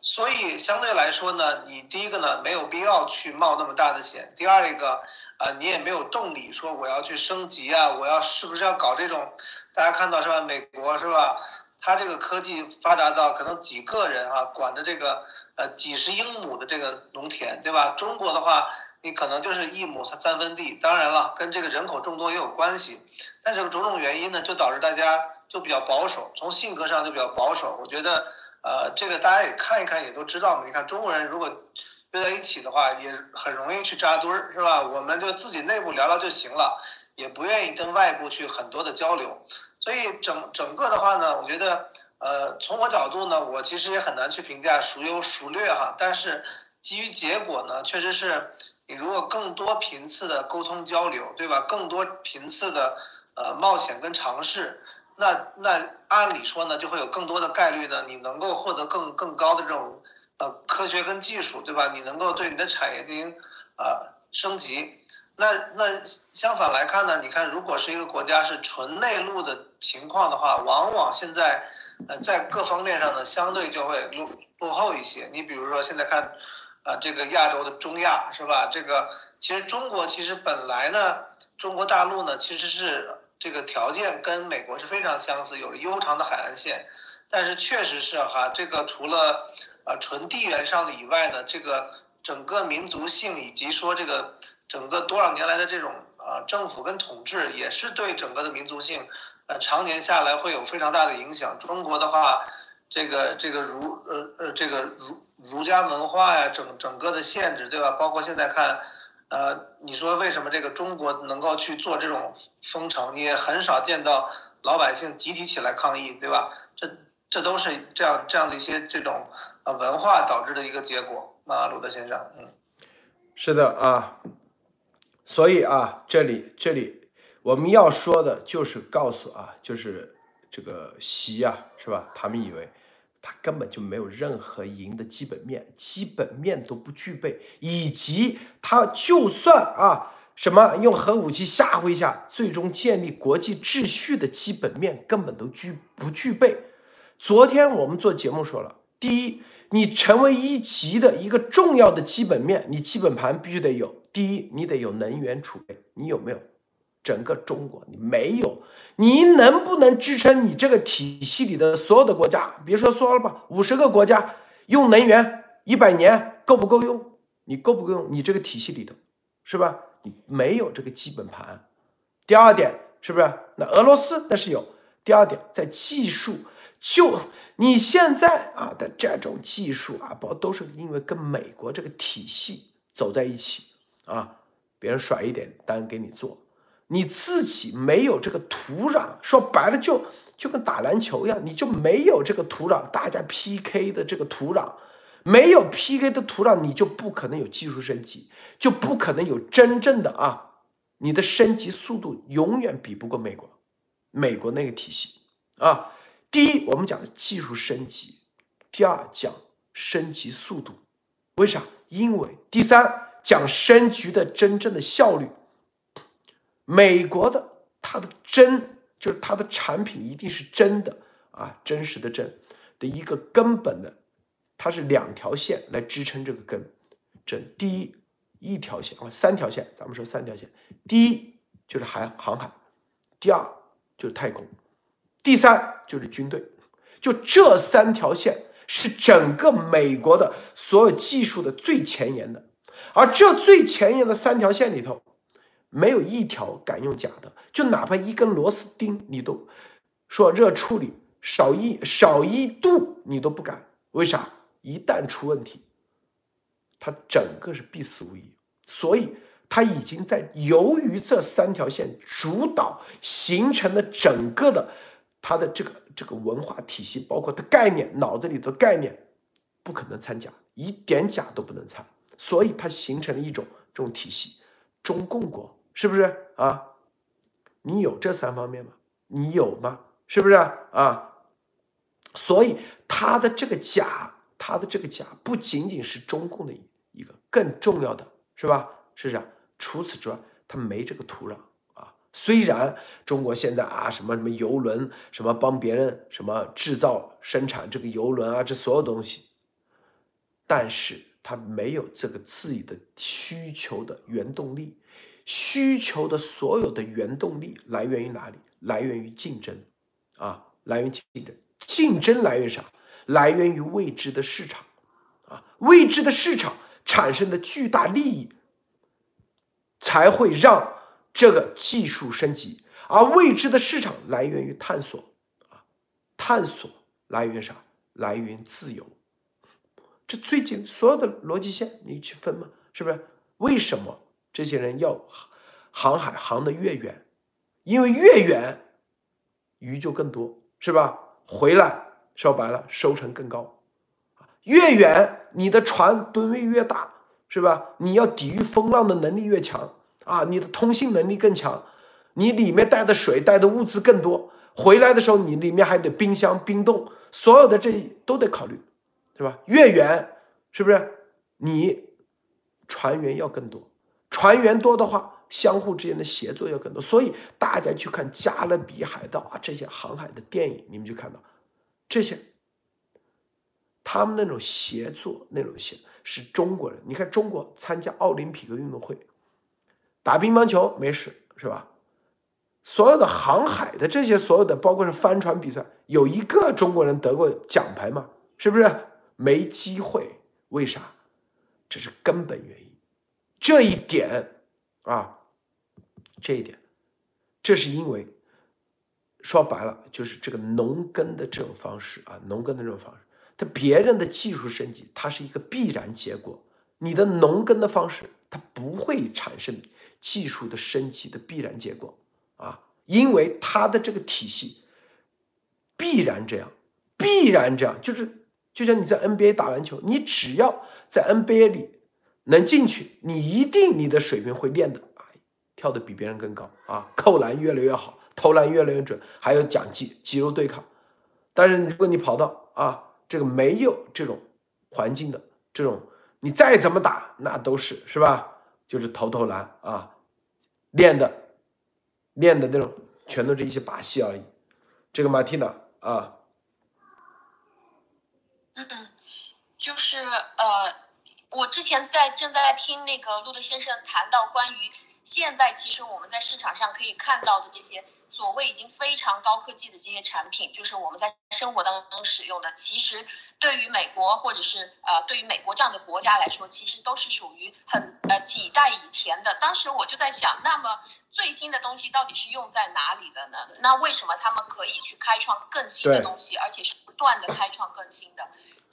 [SPEAKER 3] 所以相对来说呢，你第一个呢没有必要去冒那么大的险，第二一个啊你也没有动力说我要去升级啊，我要是不是要搞这种，大家看到是吧？美国是吧？它这个科技发达到可能几个人啊管着这个呃几十英亩的这个农田，对吧？中国的话，你可能就是一亩三分地，当然了，跟这个人口众多也有关系，但是种种原因呢，就导致大家。就比较保守，从性格上就比较保守。我觉得，呃，这个大家也看一看，也都知道嘛。你看中国人如果约在一起的话，也很容易去扎堆儿，是吧？我们就自己内部聊聊就行了，也不愿意跟外部去很多的交流。所以整整个的话呢，我觉得，呃，从我角度呢，我其实也很难去评价孰优孰劣哈。但是基于结果呢，确实是你如果更多频次的沟通交流，对吧？更多频次的呃冒险跟尝试。那那按理说呢，就会有更多的概率呢，你能够获得更更高的这种呃科学跟技术，对吧？你能够对你的产业进行啊升级。那那相反来看呢，你看如果是一个国家是纯内陆的情况的话，往往现在呃在各方面上呢，相对就会落落后一些。你比如说现在看啊这个亚洲的中亚是吧？这个其实中国其实本来呢，中国大陆呢其实是。这个条件跟美国是非常相似，有着悠长的海岸线，但是确实是哈，这个除了呃纯地缘上的以外呢，这个整个民族性以及说这个整个多少年来的这种啊政府跟统治，也是对整个的民族性，呃常年下来会有非常大的影响。中国的话，这个这个儒呃呃这个儒儒家文化呀，整整个的限制对吧？包括现在看。呃，你说为什么这个中国能够去做这种封城？你也很少见到老百姓集体起来抗议，对吧？这这都是这样这样的一些这种呃文化导致的一个结果啊，鲁德先生，嗯，
[SPEAKER 1] 是的啊，所以啊，这里这里我们要说的就是告诉啊，就是这个习啊，是吧？他们以为。他根本就没有任何赢的基本面，基本面都不具备，以及他就算啊什么用核武器吓唬一下，最终建立国际秩序的基本面根本都具不具备。昨天我们做节目说了，第一，你成为一级的一个重要的基本面，你基本盘必须得有。第一，你得有能源储备，你有没有？整个中国你没有，你能不能支撑你这个体系里的所有的国家？别说说了吧，五十个国家用能源一百年够不够用？你够不够用？你这个体系里头是吧？你没有这个基本盘。第二点是不是？那俄罗斯那是有。第二点在技术，就你现在啊的这种技术啊，包都是因为跟美国这个体系走在一起啊，别人甩一点单给你做。你自己没有这个土壤，说白了就就跟打篮球一样，你就没有这个土壤，大家 PK 的这个土壤，没有 PK 的土壤，你就不可能有技术升级，就不可能有真正的啊，你的升级速度永远比不过美国，美国那个体系啊。第一，我们讲的技术升级；第二，讲升级速度。为啥？因为第三讲升级的真正的效率。美国的它的真就是它的产品一定是真的啊，真实的真的一个根本的，它是两条线来支撑这个根真。第一一条线啊，三条线，咱们说三条线。第一就是海航海，第二就是太空，第三就是军队。就这三条线是整个美国的所有技术的最前沿的，而这最前沿的三条线里头。没有一条敢用假的，就哪怕一根螺丝钉，你都说热处理少一少一度，你都不敢。为啥？一旦出问题，它整个是必死无疑。所以它已经在由于这三条线主导形成了整个的它的这个这个文化体系，包括它概念脑子里的概念，不可能掺假，一点假都不能掺，所以它形成了一种这种体系。中共国是不是啊？你有这三方面吗？你有吗？是不是啊？所以它的这个假，它的这个假不仅仅是中共的一个，更重要的是吧？是不是？除此之外，它没这个土壤啊。虽然中国现在啊，什么什么游轮，什么帮别人什么制造生产这个游轮啊，这所有东西，但是它没有这个自己的需求的原动力。需求的所有的原动力来源于哪里？来源于竞争啊，来源于竞争。竞争来源啥？来源于未知的市场啊，未知的市场产生的巨大利益。才会让这个技术升级，而未知的市场来源于探索啊，探索来源啥？来源自由。这最近所有的逻辑线你去分嘛，是不是？为什么这些人要航海航的越远？因为越远鱼就更多，是吧？回来说白了收成更高越远你的船吨位越大。是吧？你要抵御风浪的能力越强啊，你的通信能力更强，你里面带的水、带的物资更多，回来的时候你里面还得冰箱、冰冻，所有的这都得考虑，是吧？越远是不是？你船员要更多，船员多的话，相互之间的协作要更多。所以大家去看《加勒比海盗》啊这些航海的电影，你们就看到这些，他们那种协作那种协。是中国人，你看中国参加奥林匹克运动会，打乒乓球没事是吧？所有的航海的这些所有的，包括是帆船比赛，有一个中国人得过奖牌吗？是不是没机会？为啥？这是根本原因。这一点啊，这一点，这是因为说白了就是这个农耕的这种方式啊，农耕的这种方式。它别人的技术升级，它是一个必然结果。你的农耕的方式，它不会产生技术的升级的必然结果啊，因为它的这个体系必然这样，必然这样，就是就像你在 NBA 打篮球，你只要在 NBA 里能进去，你一定你的水平会练的啊，跳的比别人更高啊，扣篮越来越好，投篮越来越准，还有讲肌肌肉对抗。但是如果你跑到啊，这个没有这种环境的这种，你再怎么打，那都是是吧？就是投投篮啊，练的练的那种，全都是一些把戏而已。这个马蒂娜
[SPEAKER 2] 啊，嗯，就是呃，我之前在正在听那个路德先生谈到关于现在，其实我们在市场上可以看到的这些。所谓已经非常高科技的这些产品，就是我们在生活当中使用的。其实对于美国或者是呃对于美国这样的国家来说，其实都是属于很呃几代以前的。当时我就在想，那么最新的东西到底是用在哪里的呢？那为什么他们可以去开创更新的东西，而且是不断的开创更新的？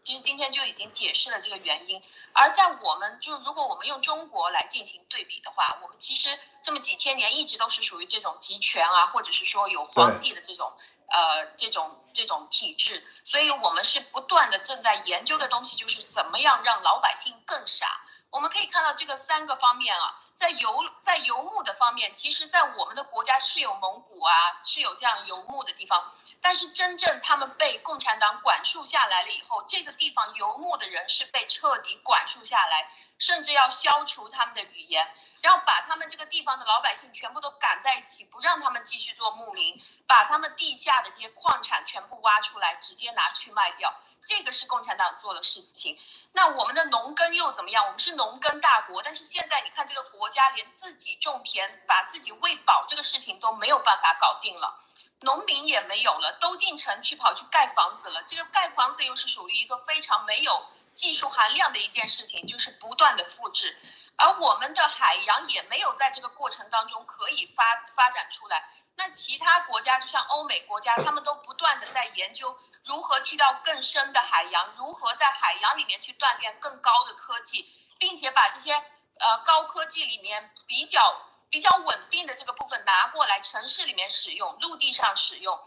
[SPEAKER 2] 其实今天就已经解释了这个原因。而在我们就如果我们用中国来进行对比的话，我们其实这么几千年一直都是属于这种集权啊，或者是说有皇帝的这种呃这种这种体制，所以我们是不断的正在研究的东西就是怎么样让老百姓更傻。我们可以看到这个三个方面啊，在游在游牧的方面，其实在我们的国家是有蒙古啊，是有这样游牧的地方。但是真正他们被共产党管束下来了以后，这个地方游牧的人是被彻底管束下来，甚至要消除他们的语言，然后把他们这个地方的老百姓全部都赶在一起，不让他们继续做牧民，把他们地下的这些矿产全部挖出来，直接拿去卖掉。这个是共产党做的事情。那我们的农耕又怎么样？我们是农耕大国，但是现在你看这个国家连自己种田、把自己喂饱这个事情都没有办法搞定了。农民也没有了，都进城去跑去盖房子了。这个盖房子又是属于一个非常没有技术含量的一件事情，就是不断的复制。而我们的海洋也没有在这个过程当中可以发发展出来。那其他国家，就像欧美国家，他们都不断的在研究如何去到更深的海洋，如何在海洋里面去锻炼更高的科技，并且把这些呃高科技里面比较比较稳定的这个部分拿过来城市里面使用，陆地上使用。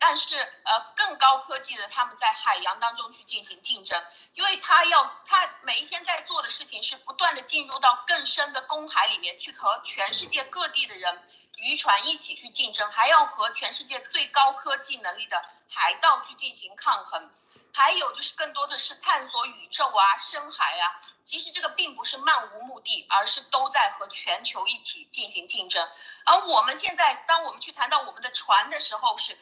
[SPEAKER 2] 但是，呃，更高科技的，他们在海洋当中去进行竞争，因为他要他每一天在做的事情是不断的进入到更深的公海里面去和全世界各地的人渔船一起去竞争，还要和全世界最高科技能力的海盗去进行抗衡，还有就是更多的是探索宇宙啊、深海啊。其实这个并不是漫无目的，而是都在和全球一起进行竞争。而我们现在，当我们去谈到我们的船的时候，是。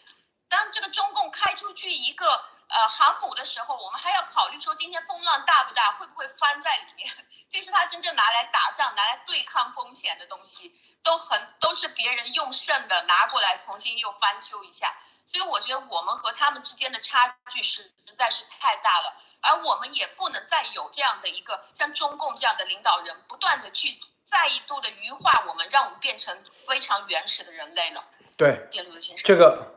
[SPEAKER 2] 当这个中共开出去一个呃航母的时候，我们还要考虑说今天风浪大不大，会不会翻在里面？这是他真正拿来打仗、拿来对抗风险的东西，都很都是别人用剩的拿过来重新又翻修一下。所以我觉得我们和他们之间的差距实实在是太大了，而我们也不能再有这样的一个像中共这样的领导人，不断的去再一度的愚化我们，让我们变成非常原始的人类了。
[SPEAKER 1] 对，这个。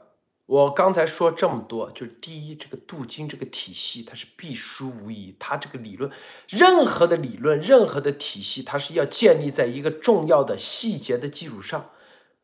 [SPEAKER 1] 我刚才说这么多，就是第一，这个镀金这个体系它是必输无疑，它这个理论，任何的理论，任何的体系，它是要建立在一个重要的细节的基础上，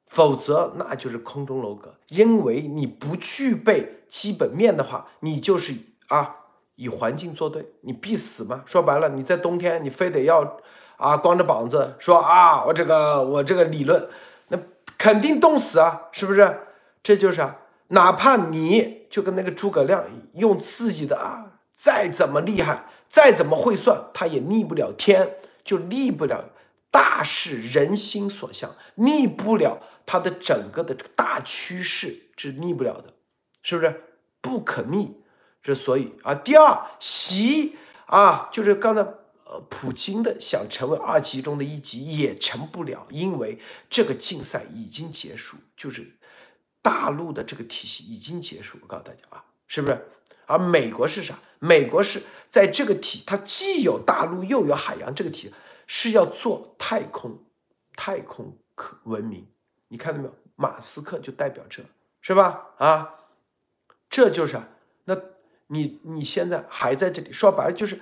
[SPEAKER 1] 否则那就是空中楼阁。因为你不具备基本面的话，你就是啊与环境作对，你必死嘛。说白了，你在冬天你非得要啊光着膀子说啊我这个我这个理论，那肯定冻死啊，是不是？这就是啊。哪怕你就跟那个诸葛亮用自己的啊，再怎么厉害，再怎么会算，他也逆不了天，就逆不了大势人心所向，逆不了他的整个的这个大趋势，是逆不了的，是不是？不可逆。这所以啊，第二习啊，就是刚才呃，普京的想成为二级中的一级也成不了，因为这个竞赛已经结束，就是。大陆的这个体系已经结束，我告诉大家啊，是不是？而美国是啥？美国是在这个体，它既有大陆又有海洋，这个体是要做太空，太空可文明。你看到没有？马斯克就代表这，是吧？啊，这就是，那你你现在还在这里，说白了就是，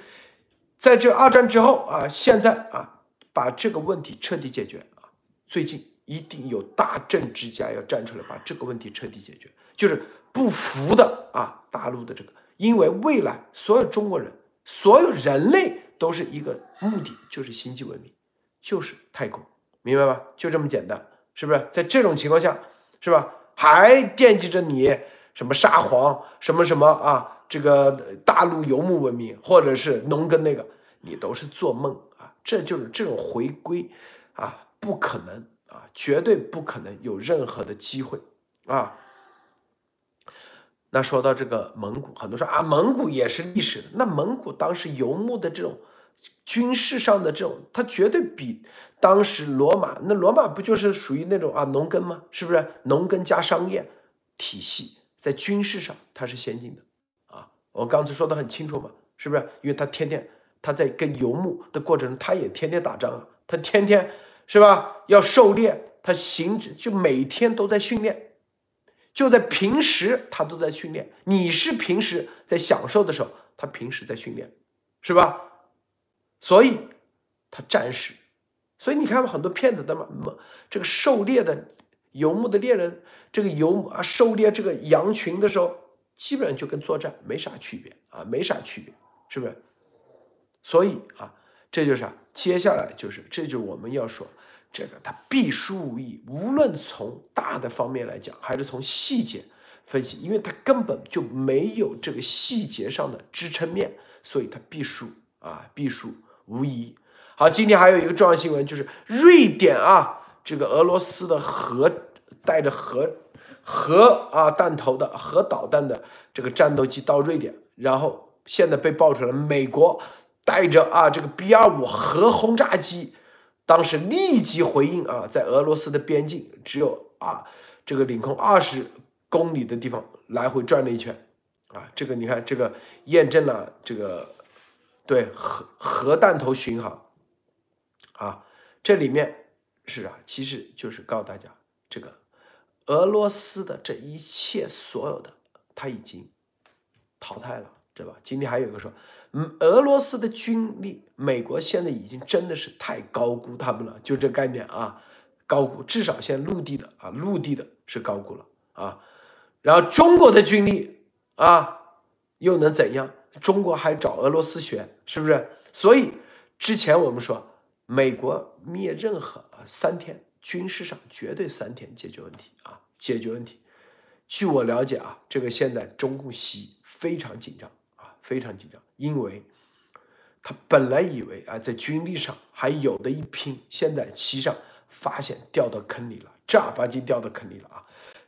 [SPEAKER 1] 在这二战之后啊，现在啊，把这个问题彻底解决啊，最近。一定有大政治家要站出来把这个问题彻底解决，就是不服的啊，大陆的这个，因为未来所有中国人、所有人类都是一个目的，就是星际文明，就是太空，明白吧？就这么简单，是不是？在这种情况下，是吧？还惦记着你什么沙皇、什么什么啊？这个大陆游牧文明，或者是农耕那个，你都是做梦啊！这就是这种回归啊，不可能。啊，绝对不可能有任何的机会啊！那说到这个蒙古，很多说啊，蒙古也是历史的。那蒙古当时游牧的这种军事上的这种，它绝对比当时罗马，那罗马不就是属于那种啊农耕吗？是不是农耕加商业体系，在军事上它是先进的啊？我刚才说的很清楚嘛，是不是？因为他天天他在跟游牧的过程中，他也天天打仗啊，他天天。是吧？要狩猎，他行就每天都在训练，就在平时他都在训练。你是平时在享受的时候，他平时在训练，是吧？所以他战士，所以你看很多骗子的嘛，这个狩猎的游牧的猎人，这个游啊狩猎这个羊群的时候，基本上就跟作战没啥区别啊，没啥区别，是不是？所以啊。这就是啊，接下来就是，这就是我们要说，这个它必输无疑。无论从大的方面来讲，还是从细节分析，因为它根本就没有这个细节上的支撑面，所以它必输啊，必输无疑。好，今天还有一个重要新闻，就是瑞典啊，这个俄罗斯的核带着核核啊弹头的核导弹的这个战斗机到瑞典，然后现在被爆出来，美国。带着啊，这个 B 二五核轰炸机，当时立即回应啊，在俄罗斯的边境只有啊这个领空二十公里的地方来回转了一圈，啊，这个你看这个验证了这个对核核弹头巡航，啊，这里面是啊，其实就是告诉大家，这个俄罗斯的这一切所有的他已经淘汰了，对吧？今天还有一个说，嗯俄罗斯的军力，美国现在已经真的是太高估他们了，就这概念啊，高估，至少现在陆地的啊，陆地的是高估了啊。然后中国的军力啊，又能怎样？中国还找俄罗斯学，是不是？所以之前我们说，美国灭任何啊三天，军事上绝对三天解决问题啊，解决问题。据我了解啊，这个现在中共习非常紧张，非常紧张，因为他本来以为啊，在军力上还有的一拼，现在实上发现掉到坑里了，正儿八经掉到坑里了啊，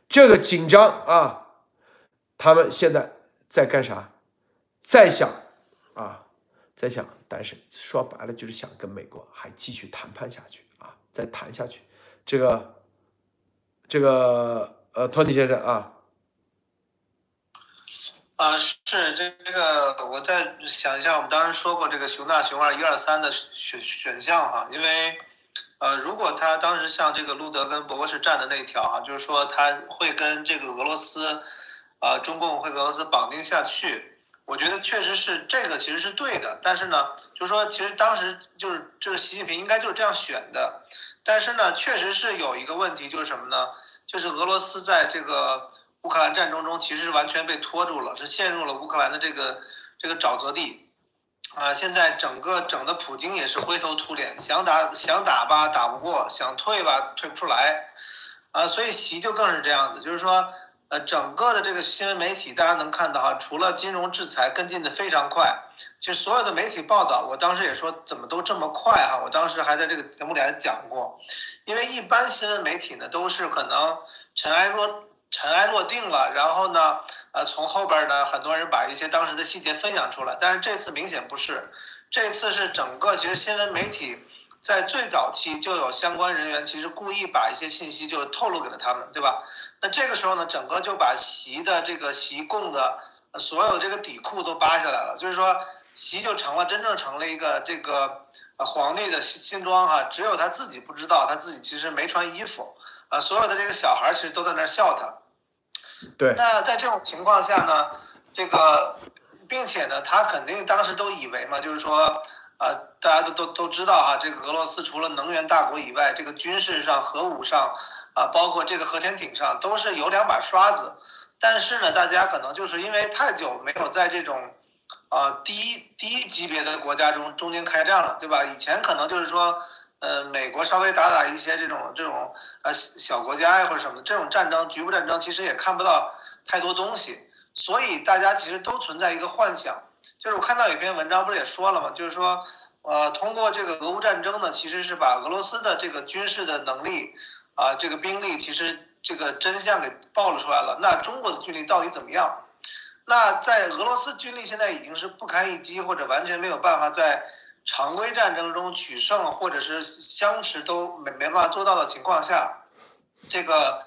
[SPEAKER 1] 这个紧张啊，他们现在在干啥？在想啊，在想，但是说白了就是想跟美国还继续谈判下去啊，再谈下去。这个，这个，呃，托尼先生啊，
[SPEAKER 3] 啊，是这这个，我再想一下，我们当时说过这个熊大、熊二、一二三的选选项哈，因为，呃，如果他当时像这个路德跟博博士站的那一条哈，就是说他会跟这个俄罗斯，啊，中共会跟俄罗斯绑定下去。我觉得确实是这个，其实是对的。但是呢，就是说，其实当时就是就是习近平应该就是这样选的。但是呢，确实是有一个问题，就是什么呢？就是俄罗斯在这个乌克兰战争中，其实完全被拖住了，是陷入了乌克兰的这个这个沼泽地。啊，现在整个整的普京也是灰头土脸，想打想打吧打不过，想退吧退不出来。啊，所以习就更是这样子，就是说。呃，整个的这个新闻媒体，大家能看到哈，除了金融制裁跟进的非常快，其实所有的媒体报道，我当时也说怎么都这么快哈，我当时还在这个节目里还讲过，因为一般新闻媒体呢都是可能尘埃落尘埃落定了，然后呢，呃，从后边呢很多人把一些当时的细节分享出来，但是这次明显不是，这次是整个其实新闻媒体在最早期就有相关人员其实故意把一些信息就透露给了他们，对吧？那这个时候呢，整个就把习的这个习共的所有这个底裤都扒下来了，就是说习就成了真正成了一个这个皇帝的新装哈，只有他自己不知道，他自己其实没穿衣服啊，所有的这个小孩其实都在那笑他。
[SPEAKER 1] 对。
[SPEAKER 3] 那在这种情况下呢，这个并且呢，他肯定当时都以为嘛，就是说啊，大家都都都知道啊，这个俄罗斯除了能源大国以外，这个军事上、核武上。啊，包括这个核潜艇上都是有两把刷子，但是呢，大家可能就是因为太久没有在这种，呃，低低级别的国家中中间开战了，对吧？以前可能就是说，呃，美国稍微打打一些这种这种呃小国家呀或者什么这种战争局部战争，其实也看不到太多东西，所以大家其实都存在一个幻想，就是我看到有篇文章不是也说了吗？就是说，呃，通过这个俄乌战争呢，其实是把俄罗斯的这个军事的能力。啊，这个兵力其实这个真相给暴露出来了。那中国的军力到底怎么样？那在俄罗斯军力现在已经是不堪一击，或者完全没有办法在常规战争中取胜，或者是相持都没没办法做到的情况下，这个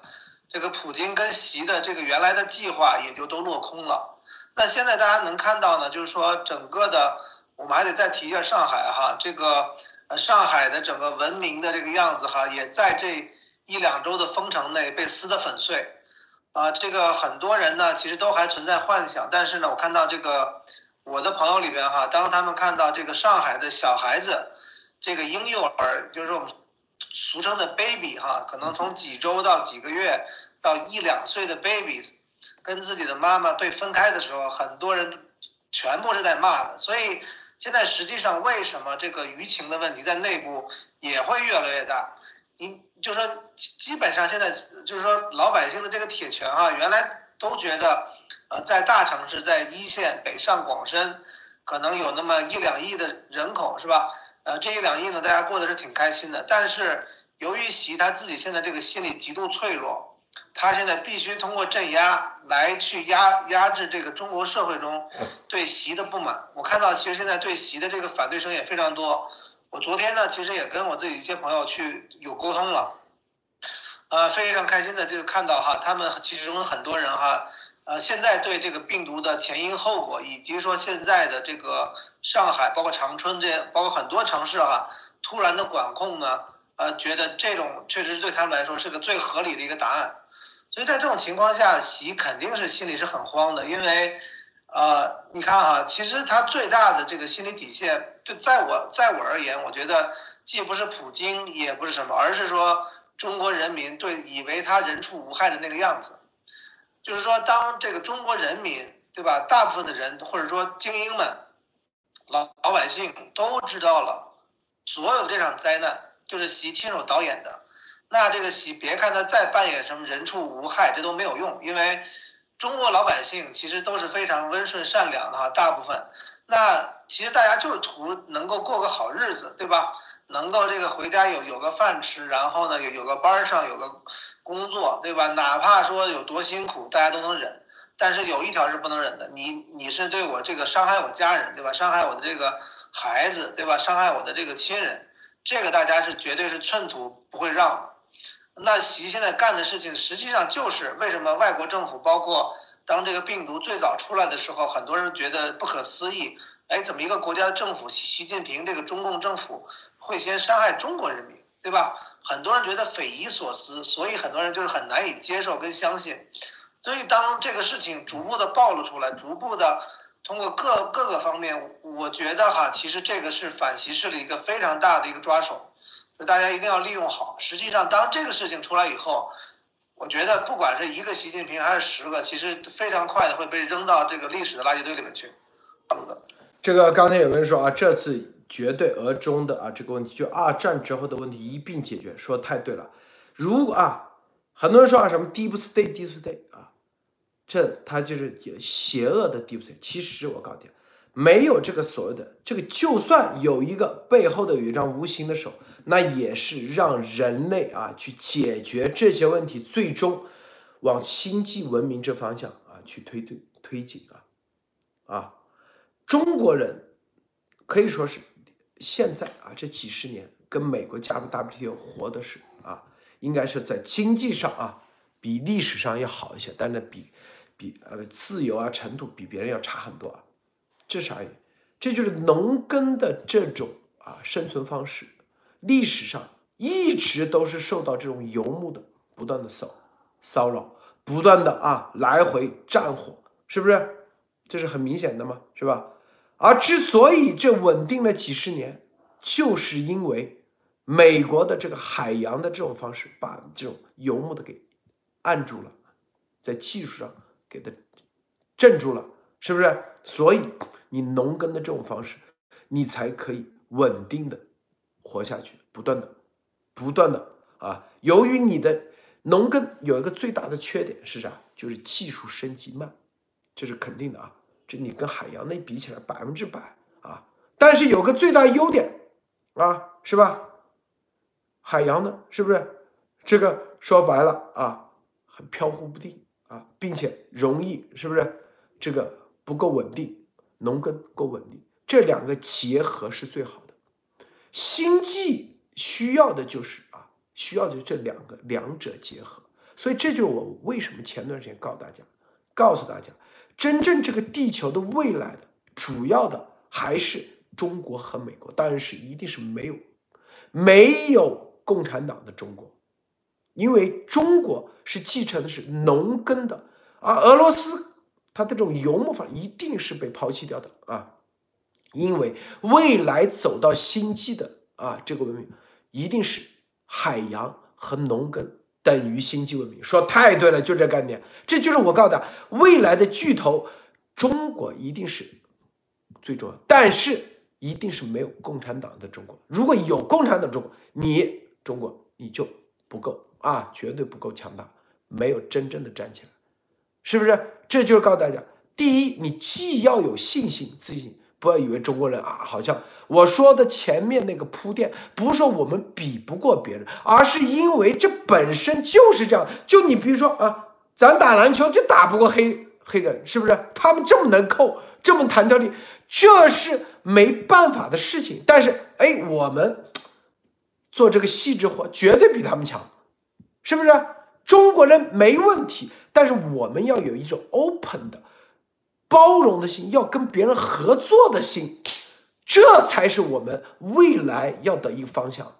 [SPEAKER 3] 这个普京跟习的这个原来的计划也就都落空了。那现在大家能看到呢，就是说整个的，我们还得再提一下上海哈，这个上海的整个文明的这个样子哈，也在这。一两周的封城内被撕得粉碎，啊，这个很多人呢其实都还存在幻想，但是呢，我看到这个我的朋友里边哈，当他们看到这个上海的小孩子，这个婴幼儿，就是我们俗称的 baby 哈，可能从几周到几个月到一两岁的 babies，跟自己的妈妈被分开的时候，很多人全部是在骂的，所以现在实际上为什么这个舆情的问题在内部也会越来越大？你就说，基本上现在就是说，老百姓的这个铁拳啊，原来都觉得，呃，在大城市，在一线北上广深，可能有那么一两亿的人口，是吧？呃，这一两亿呢，大家过得是挺开心的。但是由于习他自己现在这个心理极度脆弱，他现在必须通过镇压来去压压制这个中国社会中对习的不满。我看到其实现在对习的这个反对声也非常多。我昨天呢，其实也跟我自己一些朋友去有沟通了，呃，非常开心的就是看到哈，他们其中很多人哈，呃，现在对这个病毒的前因后果，以及说现在的这个上海，包括长春这，包括很多城市哈，突然的管控呢，呃，觉得这种确实是对他们来说是个最合理的一个答案，所以在这种情况下，习肯定是心里是很慌的，因为。呃，你看啊，其实他最大的这个心理底线，就在我在我而言，我觉得既不是普京，也不是什么，而是说中国人民对以为他人畜无害的那个样子，就是说，当这个中国人民，对吧？大部分的人或者说精英们，老老百姓都知道了，所有这场灾难就是习亲手导演的，那这个习别看他再扮演什么人畜无害，这都没有用，因为。中国老百姓其实都是非常温顺善良的哈，大部分，那其实大家就是图能够过个好日子，对吧？能够这个回家有有个饭吃，然后呢有有个班上有个工作，对吧？哪怕说有多辛苦，大家都能忍。但是有一条是不能忍的，你你是对我这个伤害我家人，对吧？伤害我的这个孩子，对吧？伤害我的这个亲人，这个大家是绝对是寸土不会让。那习现在干的事情，实际上就是为什么外国政府，包括当这个病毒最早出来的时候，很多人觉得不可思议。哎，怎么一个国家政府，习近平这个中共政府会先伤害中国人民，对吧？很多人觉得匪夷所思，所以很多人就是很难以接受跟相信。所以当这个事情逐步的暴露出来，逐步的通过各各个方面，我觉得哈，其实这个是反歧视的一个非常大的一个抓手。就大家一定要利用好。实际上，当这个事情出来以后，我觉得不管是一个习近平还是十个，其实非常快的会被扔到这个历史的垃圾堆里面去。
[SPEAKER 1] 这个刚才有人说啊，这次绝对俄中的啊这个问题，就二战之后的问题一并解决，说太对了。如果啊，很多人说啊什么 deep state，deep state 啊，这他就是邪恶的 deep state。其实我告诉你。没有这个所谓的这个，就算有一个背后的有一张无形的手，那也是让人类啊去解决这些问题，最终往星际文明这方向啊去推推推进啊啊！中国人可以说是现在啊这几十年跟美国加入 WTO 活的是啊，应该是在经济上啊比历史上要好一些，但是比比呃自由啊程度比别人要差很多啊。这啥？这就是农耕的这种啊生存方式，历史上一直都是受到这种游牧的不断的骚骚扰，不断的啊来回战火，是不是？这是很明显的嘛，是吧？而之所以这稳定了几十年，就是因为美国的这个海洋的这种方式，把这种游牧的给按住了，在技术上给它镇住了，是不是？所以。你农耕的这种方式，你才可以稳定的活下去，不断的、不断的啊。由于你的农耕有一个最大的缺点是啥？就是技术升级慢，这是肯定的啊。这你跟海洋那比起来，百分之百啊。但是有个最大优点啊，是吧？海洋呢，是不是？这个说白了啊，很飘忽不定啊，并且容易，是不是？这个不够稳定。农耕够稳定，这两个结合是最好的。星际需要的就是啊，需要的就这两个两者结合。所以这就是我为什么前段时间告诉大家，告诉大家，真正这个地球的未来的主要的还是中国和美国，当然是一定是没有没有共产党的中国，因为中国是继承的是农耕的，而俄罗斯。它这种游牧法一定是被抛弃掉的啊，因为未来走到星际的啊这个文明，一定是海洋和农耕等于星际文明。说太对了，就这概念，这就是我告诉他，未来的巨头，中国一定是最重要，但是一定是没有共产党的中国。如果有共产党中国，你中国你就不够啊，绝对不够强大，没有真正的站起来。是不是？这就是告诉大家：第一，你既要有信心、自信，不要以为中国人啊，好像我说的前面那个铺垫，不是说我们比不过别人，而是因为这本身就是这样。就你比如说啊，咱打篮球就打不过黑黑人，是不是？他们这么能扣，这么弹跳力，这是没办法的事情。但是，哎，我们做这个细致活，绝对比他们强，是不是？中国人没问题。但是我们要有一种 open 的、包容的心，要跟别人合作的心，这才是我们未来要的一个方向。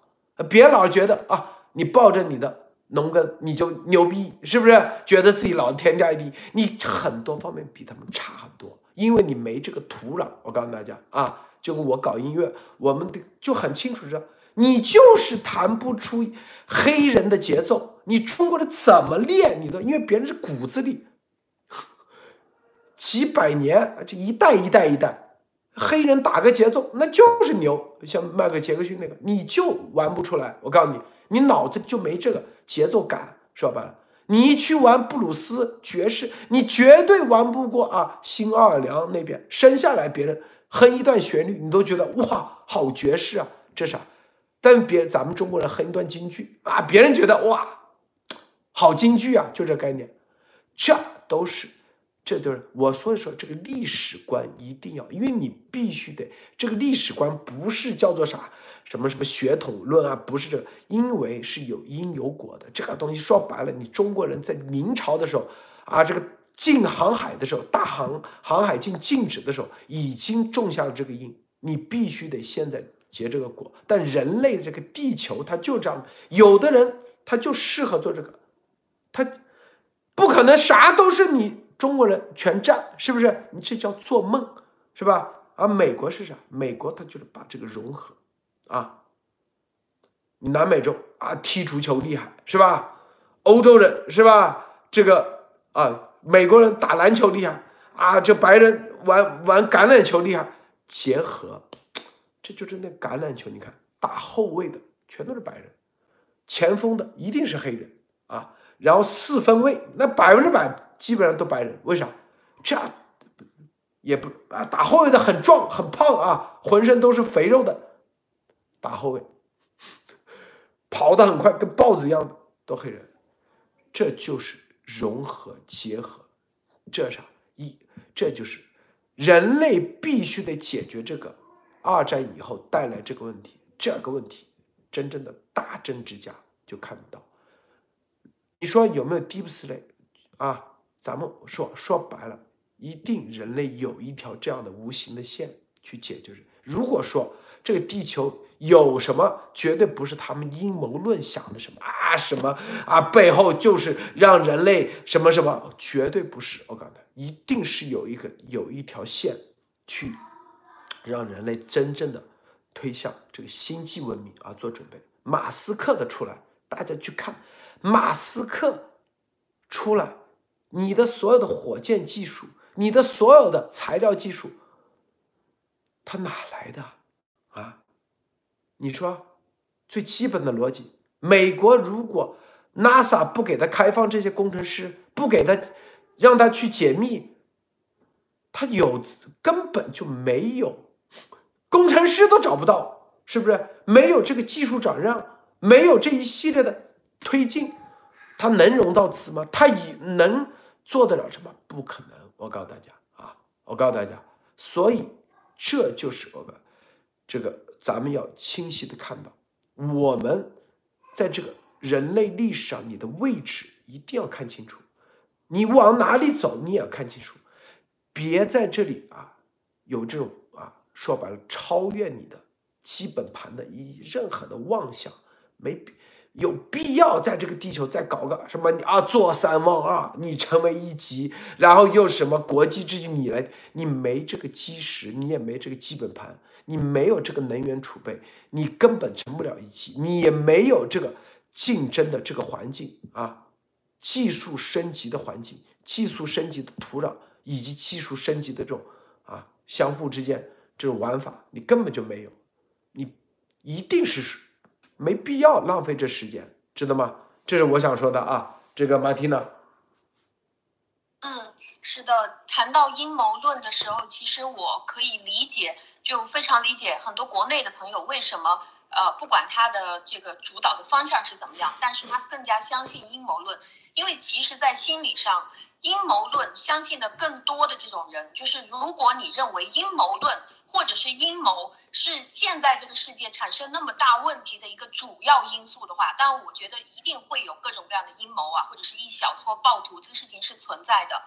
[SPEAKER 1] 别老觉得啊，你抱着你的农耕你就牛逼，是不是？觉得自己老天下第一，你很多方面比他们差很多。因为你没这个土壤。我告诉大家啊，就跟我搞音乐，我们的就很清楚知道，你就是弹不出黑人的节奏。你中国人怎么练？你都因为别人是骨子里几百年，这一代一代一代，黑人打个节奏那就是牛。像迈克杰克逊那个，你就玩不出来。我告诉你，你脑子就没这个节奏感，说白了。你一去玩布鲁斯爵士，你绝对玩不过啊！新奥尔良那边生下来，别人哼一段旋律，你都觉得哇，好爵士啊！这啥？但别咱们中国人哼一段京剧啊，别人觉得哇。好京剧啊，就这概念，这都是，这都是我所以说这个历史观一定要，因为你必须得这个历史观不是叫做啥什么什么血统论啊，不是这个，因为是有因有果的。这个东西说白了，你中国人在明朝的时候啊，这个禁航海的时候，大航航海禁禁止的时候，已经种下了这个因，你必须得现在结这个果。但人类这个地球它就这样，有的人他就适合做这个。他不可能啥都是你中国人全占，是不是？你这叫做梦，是吧？而美国是啥？美国他就是把这个融合啊。你南美洲啊，踢足球厉害，是吧？欧洲人是吧？这个啊，美国人打篮球厉害啊，这白人玩玩橄榄球厉害，结合，这就是那橄榄球。你看打后卫的全都是白人，前锋的一定是黑人啊。然后四分卫那百分之百基本上都白人，为啥？这也不啊，打后卫的很壮很胖啊，浑身都是肥肉的，打后卫，跑得很快，跟豹子一样的，都黑人。这就是融合结合，这啥？一这就是人类必须得解决这个二战以后带来这个问题，这个问题真正的大政治家就看不到。你说有没有 deep sleep 啊？咱们说说白了，一定人类有一条这样的无形的线去解决。如果说这个地球有什么，绝对不是他们阴谋论想的什么啊什么啊，背后就是让人类什么什么，绝对不是。我告诉他，一定是有一个有一条线去让人类真正的推向这个星际文明啊做准备。马斯克的出来，大家去看。马斯克出来，你的所有的火箭技术，你的所有的材料技术，他哪来的啊？你说最基本的逻辑，美国如果 NASA 不给他开放这些工程师，不给他让他去解密，他有根本就没有工程师都找不到，是不是？没有这个技术转让，没有这一系列的。推进，他能融到资吗？他以能做得了什么？不可能！我告诉大家啊，我告诉大家，所以这就是我们这个咱们要清晰的看到，我们在这个人类历史上你的位置一定要看清楚，你往哪里走你也要看清楚，别在这里啊有这种啊说白了超越你的基本盘的一任何的妄想，没。有必要在这个地球再搞个什么？你啊，坐三望二，你成为一级，然后又什么国际秩序？你来，你没这个基石，你也没这个基本盘，你没有这个能源储备，你根本成不了一级，你也没有这个竞争的这个环境啊，技术升级的环境，技术升级的土壤，以及技术升级的这种啊相互之间这种玩法，你根本就没有，你一定是。没必要浪费这时间，知道吗？这是我想说的啊。这个马蒂娜，
[SPEAKER 2] 嗯，是的。谈到阴谋论的时候，其实我可以理解，就非常理解很多国内的朋友为什么呃，不管他的这个主导的方向是怎么样，但是他更加相信阴谋论，因为其实，在心理上，阴谋论相信的更多的这种人，就是如果你认为阴谋论。或者是阴谋是现在这个世界产生那么大问题的一个主要因素的话，当然我觉得一定会有各种各样的阴谋啊，或者是一小撮暴徒，这个事情是存在的。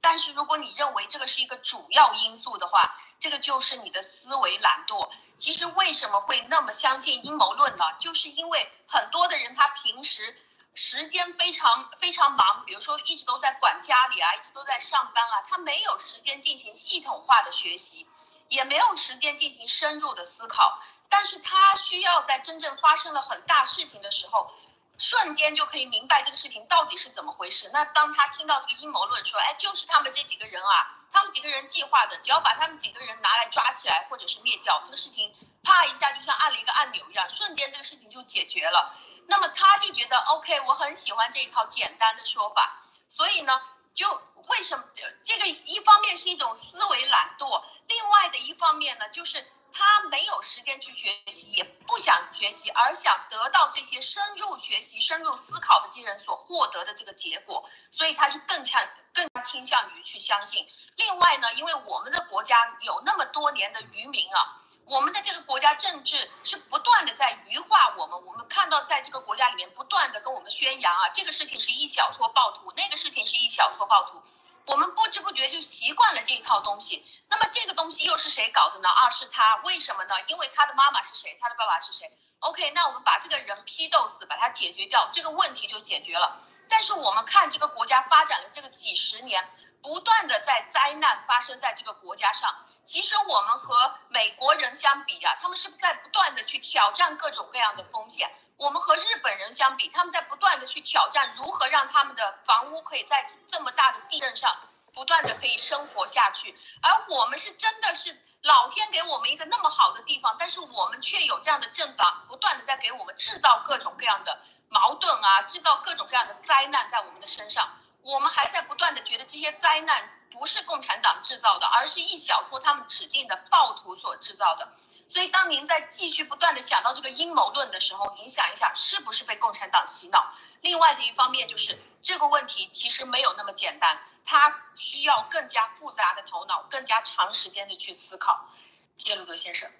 [SPEAKER 2] 但是如果你认为这个是一个主要因素的话，这个就是你的思维懒惰。其实为什么会那么相信阴谋论呢？就是因为很多的人他平时时间非常非常忙，比如说一直都在管家里啊，一直都在上班啊，他没有时间进行系统化的学习，也没有时间进行深入的思考。但是他需要在真正发生了很大事情的时候，瞬间就可以明白这个事情到底是怎么回事。那当他听到这个阴谋论说，哎，就是他们这几个人啊，他们几个人计划的，只要把他们几个人拿来抓起来或者是灭掉，这个事情啪一下就像按了一个按钮一样，瞬间这个事情就解决了。那么他就觉得 OK，我很喜欢这一套简单的说法，所以呢，就为什么这个一方面是一种思维懒惰，另外的一方面呢，就是他没有时间去学习，也不想学习，而想得到这些深入学习、深入思考的这些人所获得的这个结果，所以他就更向更加倾向于去相信。另外呢，因为我们的国家有那么多年的渔民啊。我们的这个国家政治是不断的在愚化我们，我们看到在这个国家里面不断的跟我们宣扬啊，这个事情是一小撮暴徒，那个事情是一小撮暴徒，我们不知不觉就习惯了这一套东西。那么这个东西又是谁搞的呢？啊，是他，为什么呢？因为他的妈妈是谁？他的爸爸是谁？OK，那我们把这个人批斗死，把他解决掉，这个问题就解决了。但是我们看这个国家发展了这个几十年，不断的在灾难发生在这个国家上。其实我们和美国人相比啊，他们是在不断的去挑战各种各样的风险。我们和日本人相比，他们在不断的去挑战如何让他们的房屋可以在这么大的地震上不断的可以生活下去。而我们是真的是老天给我们一个那么好的地方，但是我们却有这样的政党不断的在给我们制造各种各样的矛盾啊，制造各种各样的灾难在我们的身上。我们还在不断的觉得这些灾难。不是共产党制造的，而是一小撮他们指定的暴徒所制造的。所以，当您在继续不断的想到这个阴谋论的时候，您想一想，是不是被共产党洗脑？另外的一方面就是这个问题其实没有那么简单，它需要更加复杂的头脑，更加长时间的去思考。谢谢路德先生。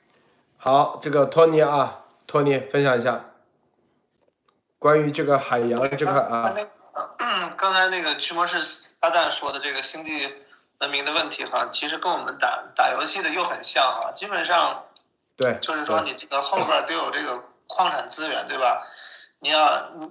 [SPEAKER 1] 好，这个托尼啊，托尼分享一下关于这个海洋这块啊。
[SPEAKER 3] 刚才那个驱魔师阿蛋说的这个星际。文明的问题哈，其实跟我们打打游戏的又很像哈，基本上，
[SPEAKER 1] 对，
[SPEAKER 3] 就是说你这个后边都有这个矿产资源，对吧？你要你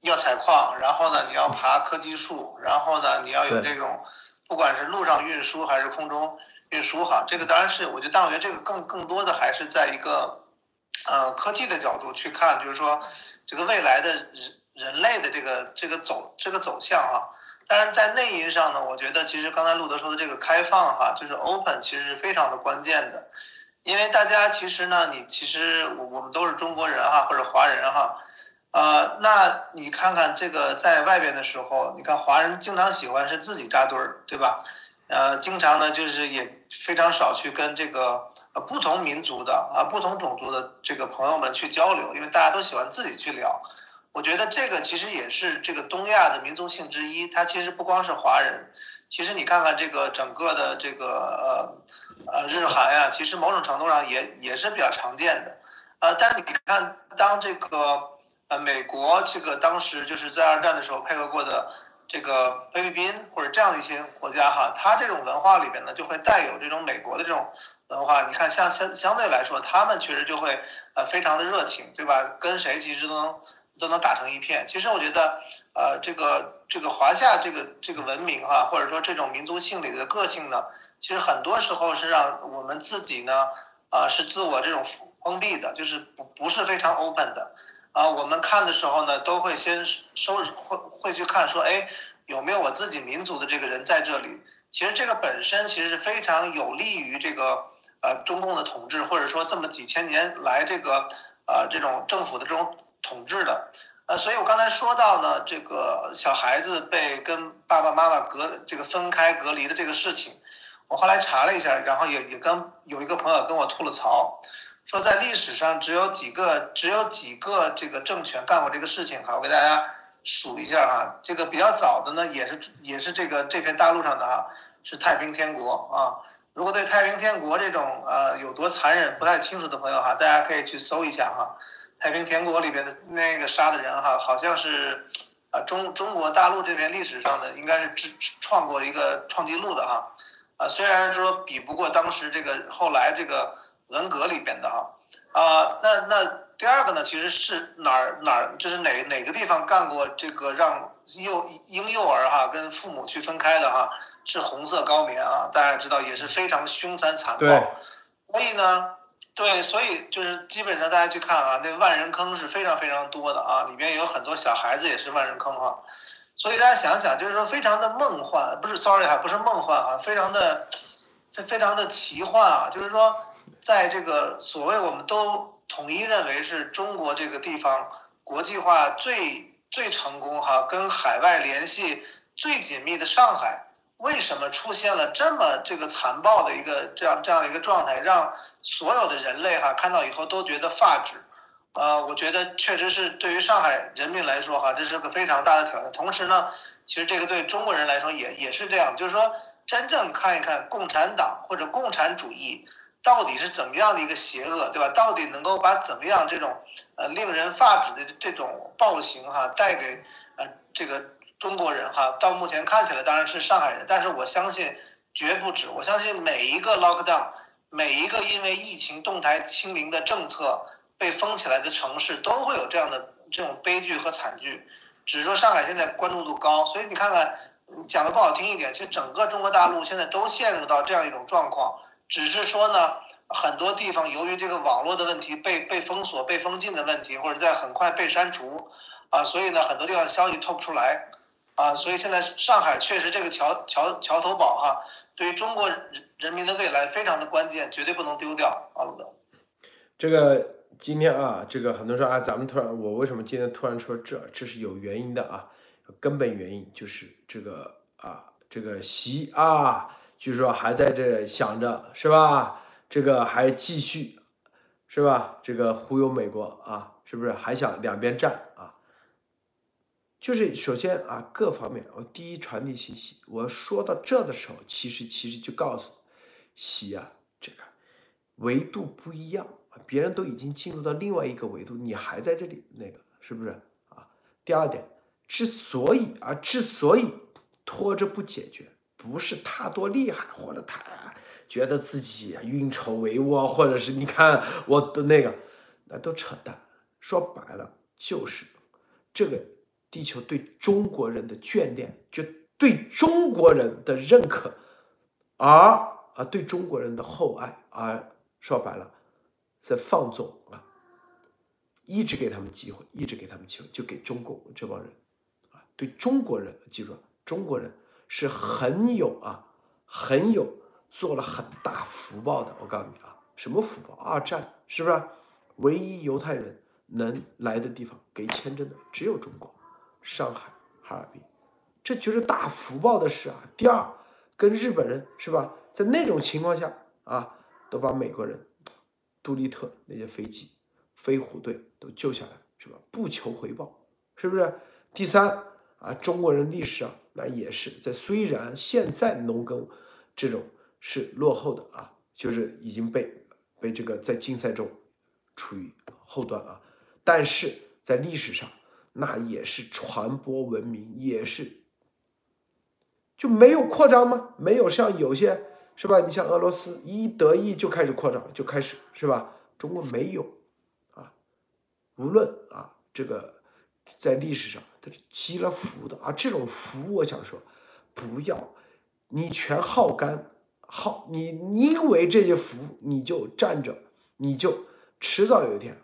[SPEAKER 3] 你要采矿，然后呢你要爬科技树，然后呢你要有这种，不管是路上运输还是空中运输哈，这个当然是我觉得，但我觉得这个更更多的还是在一个，呃科技的角度去看，就是说这个未来的人人类的这个这个走这个走向哈。但是在内因上呢，我觉得其实刚才路德说的这个开放哈，就是 open，其实是非常的关键的，因为大家其实呢，你其实我我们都是中国人哈，或者华人哈，呃，那你看看这个在外边的时候，你看华人经常喜欢是自己扎堆儿，对吧？呃，经常呢就是也非常少去跟这个不同民族的啊不同种族的这个朋友们去交流，因为大家都喜欢自己去聊。我觉得这个其实也是这个东亚的民族性之一，它其实不光是华人，其实你看看这个整个的这个呃呃日韩呀，其实某种程度上也也是比较常见的，呃，但是你看当这个呃美国这个当时就是在二战的时候配合过的这个菲律宾或者这样的一些国家哈，它这种文化里边呢就会带有这种美国的这种文化，你看像相相对来说，他们确实就会呃非常的热情，对吧？跟谁其实都能。都能打成一片。其实我觉得，呃，这个这个华夏这个这个文明哈，或者说这种民族性里的个性呢，其实很多时候是让我们自己呢，啊，是自我这种封闭的，就是不不是非常 open 的。啊，我们看的时候呢，都会先收会会去看说，哎，有没有我自己民族的这个人在这里？其实这个本身其实是非常有利于这个呃中共的统治，或者说这么几千年来这个呃这种政府的这种。统治的，呃，所以我刚才说到呢，这个小孩子被跟爸爸妈妈隔这个分开隔离的这个事情，我后来查了一下，然后也也跟有一个朋友跟我吐了槽，说在历史上只有几个只有几个这个政权干过这个事情哈，我给大家数一下哈，这个比较早的呢也是也是这个这片大陆上的哈，是太平天国啊，如果对太平天国这种呃有多残忍不太清楚的朋友哈，大家可以去搜一下哈。太平天国里边的那个杀的人哈，好像是，啊中中国大陆这边历史上的应该是创过一个创纪录的哈，啊虽然说比不过当时这个后来这个文革里边的哈，啊那那第二个呢，其实是哪儿哪儿，就是哪哪个地方干过这个让幼婴幼儿哈跟父母去分开的哈，是红色高棉啊，大家知道也是非常凶残残暴。所以呢，对，所以就是基本上大家去看啊，那万人坑是非常非常多的啊，里边有很多小孩子也是万人坑哈。所以大家想想，就是说非常的梦幻，不是 sorry 哈，不是梦幻啊，非常的非非常的奇幻啊，就是说在这个所谓我们都统一认为是中国这个地方国际化最最成功哈，跟海外联系最紧密的上海，为什么出现了这么这个残暴的一个这样这样一个状态，让所有的人类哈看到以后都觉得发指。呃，我觉得确实是对于上海人民来说，哈，这是个非常大的挑战。同时呢，其实这个对中国人来说也也是这样，就是说，真正看一看共产党或者共产主义到底是怎么样的一个邪恶，对吧？到底能够把怎么样这种呃令人发指的这种暴行哈带给呃这个中国人哈？到目前看起来当然是上海人，但是我相信绝不止。我相信每一个 lockdown，每一个因为疫情动态清零的政策。被封起来的城市都会有这样的这种悲剧和惨剧，只是说上海现在关注度高，所以你看看，讲的不好听一点，其实整个中国大陆现在都陷入到这样一种状况，只是说呢，很多地方由于这个网络的问题被被封锁、被封禁的问题，或者在很快被删除，啊，所以呢，很多地方消息透不出来，啊，所以现在上海确实这个桥桥桥头堡哈，对于中国人民的未来非常的关键，绝对不能丢掉，啊，鲁德，
[SPEAKER 1] 这个。今天啊，这个很多人说啊，咱们突然，我为什么今天突然说这？这是有原因的啊，根本原因就是这个啊，这个习啊，据说还在这想着是吧？这个还继续是吧？这个忽悠美国啊，是不是还想两边站啊？就是首先啊，各方面，我第一传递信息。我说到这的时候，其实其实就告诉习啊，这个维度不一样。别人都已经进入到另外一个维度，你还在这里，那个是不是啊？第二点，之所以啊，之所以拖着不解决，不是他多厉害，或者他觉得自己运筹帷幄，或者是你看我的那个，那都扯淡。说白了，就是这个地球对中国人的眷恋，就对中国人的认可，而啊对中国人的厚爱，而说白了。在放纵啊，一直给他们机会，一直给他们机会，就给中共这帮人啊，对中国人，记住，中国人是很有啊，很有做了很大福报的。我告诉你啊，什么福报？二战是不是？唯一犹太人能来的地方给签证的只有中国，上海、哈尔滨，这就是大福报的事啊。第二，跟日本人是吧，在那种情况下啊，都把美国人。杜立特那些飞机，飞虎队都救下来，是吧？不求回报，是不是？第三啊，中国人历史上那也是在，虽然现在农耕这种是落后的啊，就是已经被被这个在竞赛中处于后端啊，但是在历史上那也是传播文明，也是就没有扩张吗？没有像有些。是吧？你像俄罗斯一得意就开始扩张，就开始是吧？中国没有啊，无论啊这个在历史上它是积了福的啊，这种福我想说，不要你全耗干耗你，你以为这些福你就站着，你就迟早有一天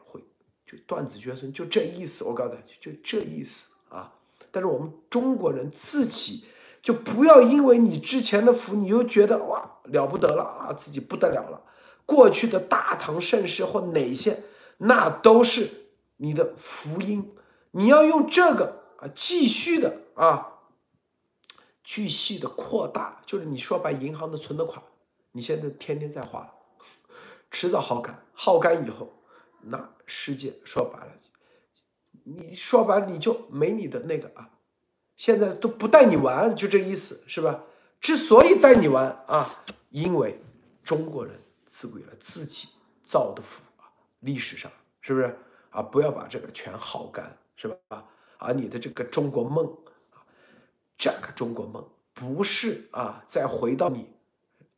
[SPEAKER 1] 断子绝孙，就这意思。我告诉大家，就这意思啊。但是我们中国人自己。就不要因为你之前的福，你又觉得哇了不得了啊，自己不得了了。过去的大唐盛世或哪些，那都是你的福音。你要用这个啊，继续的啊，继续的扩大。就是你说把银行的存的款，你现在天天在花，迟早耗干，耗干以后，那世界说白了，你说白了你就没你的那个啊。现在都不带你玩，就这意思是吧？之所以带你玩啊，因为中国人自古以来自己造的福啊，历史上是不是啊？不要把这个全耗干，是吧？啊，你的这个中国梦啊，这个中国梦不是啊，再回到你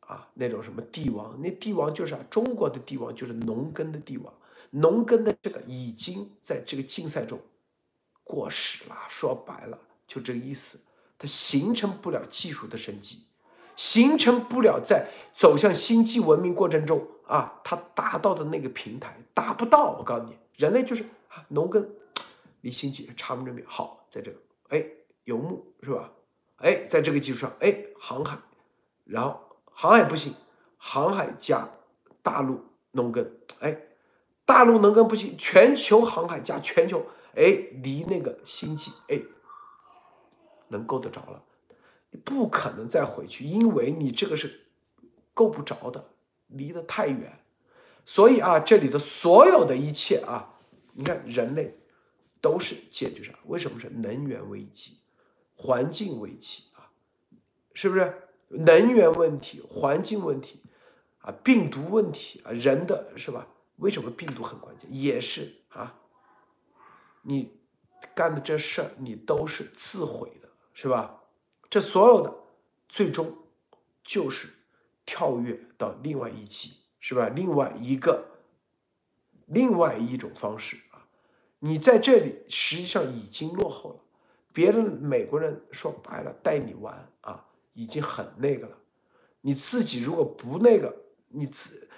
[SPEAKER 1] 啊那种什么帝王，那帝王就是啊，中国的帝王就是农耕的帝王，农耕的这个已经在这个竞赛中过时了。说白了，就这个意思，它形成不了技术的升级，形成不了在走向星际文明过程中啊，它达到的那个平台达不到。我告诉你，人类就是啊，农耕离星际差不多远。好，在这个哎，游牧是吧？哎，在这个基础上，哎，航海，然后航海不行，航海加大陆农耕，哎，大陆能跟不行，全球航海加全球，哎，离那个星际，哎，能够得着了，你不可能再回去，因为你这个是够不着的，离得太远，所以啊，这里的所有的一切啊，你看人类都是解决上，为什么是能源危机？环境危机啊，是不是能源问题、环境问题啊、病毒问题啊？人的是吧？为什么病毒很关键？也是啊，你干的这事儿，你都是自毁的，是吧？这所有的最终就是跳跃到另外一级，是吧？另外一个另外一种方式啊，你在这里实际上已经落后了。别的美国人说白了带你玩啊，已经很那个了。你自己如果不那个，你自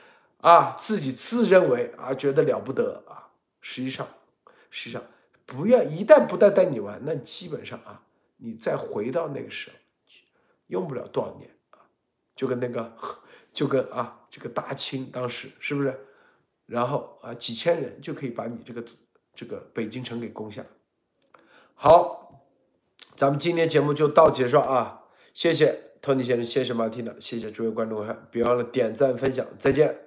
[SPEAKER 1] 啊自己自认为啊觉得了不得啊，实际上实际上不要一旦不带带你玩，那你基本上啊你再回到那个时候，用不了多少年啊，就跟那个就跟啊这个大清当时是不是？然后啊几千人就可以把你这个这个北京城给攻下。好。咱们今天节目就到结束啊！谢谢托尼先生，谢谢马蒂娜，谢谢诸位观众看，别忘了点赞分享，再见。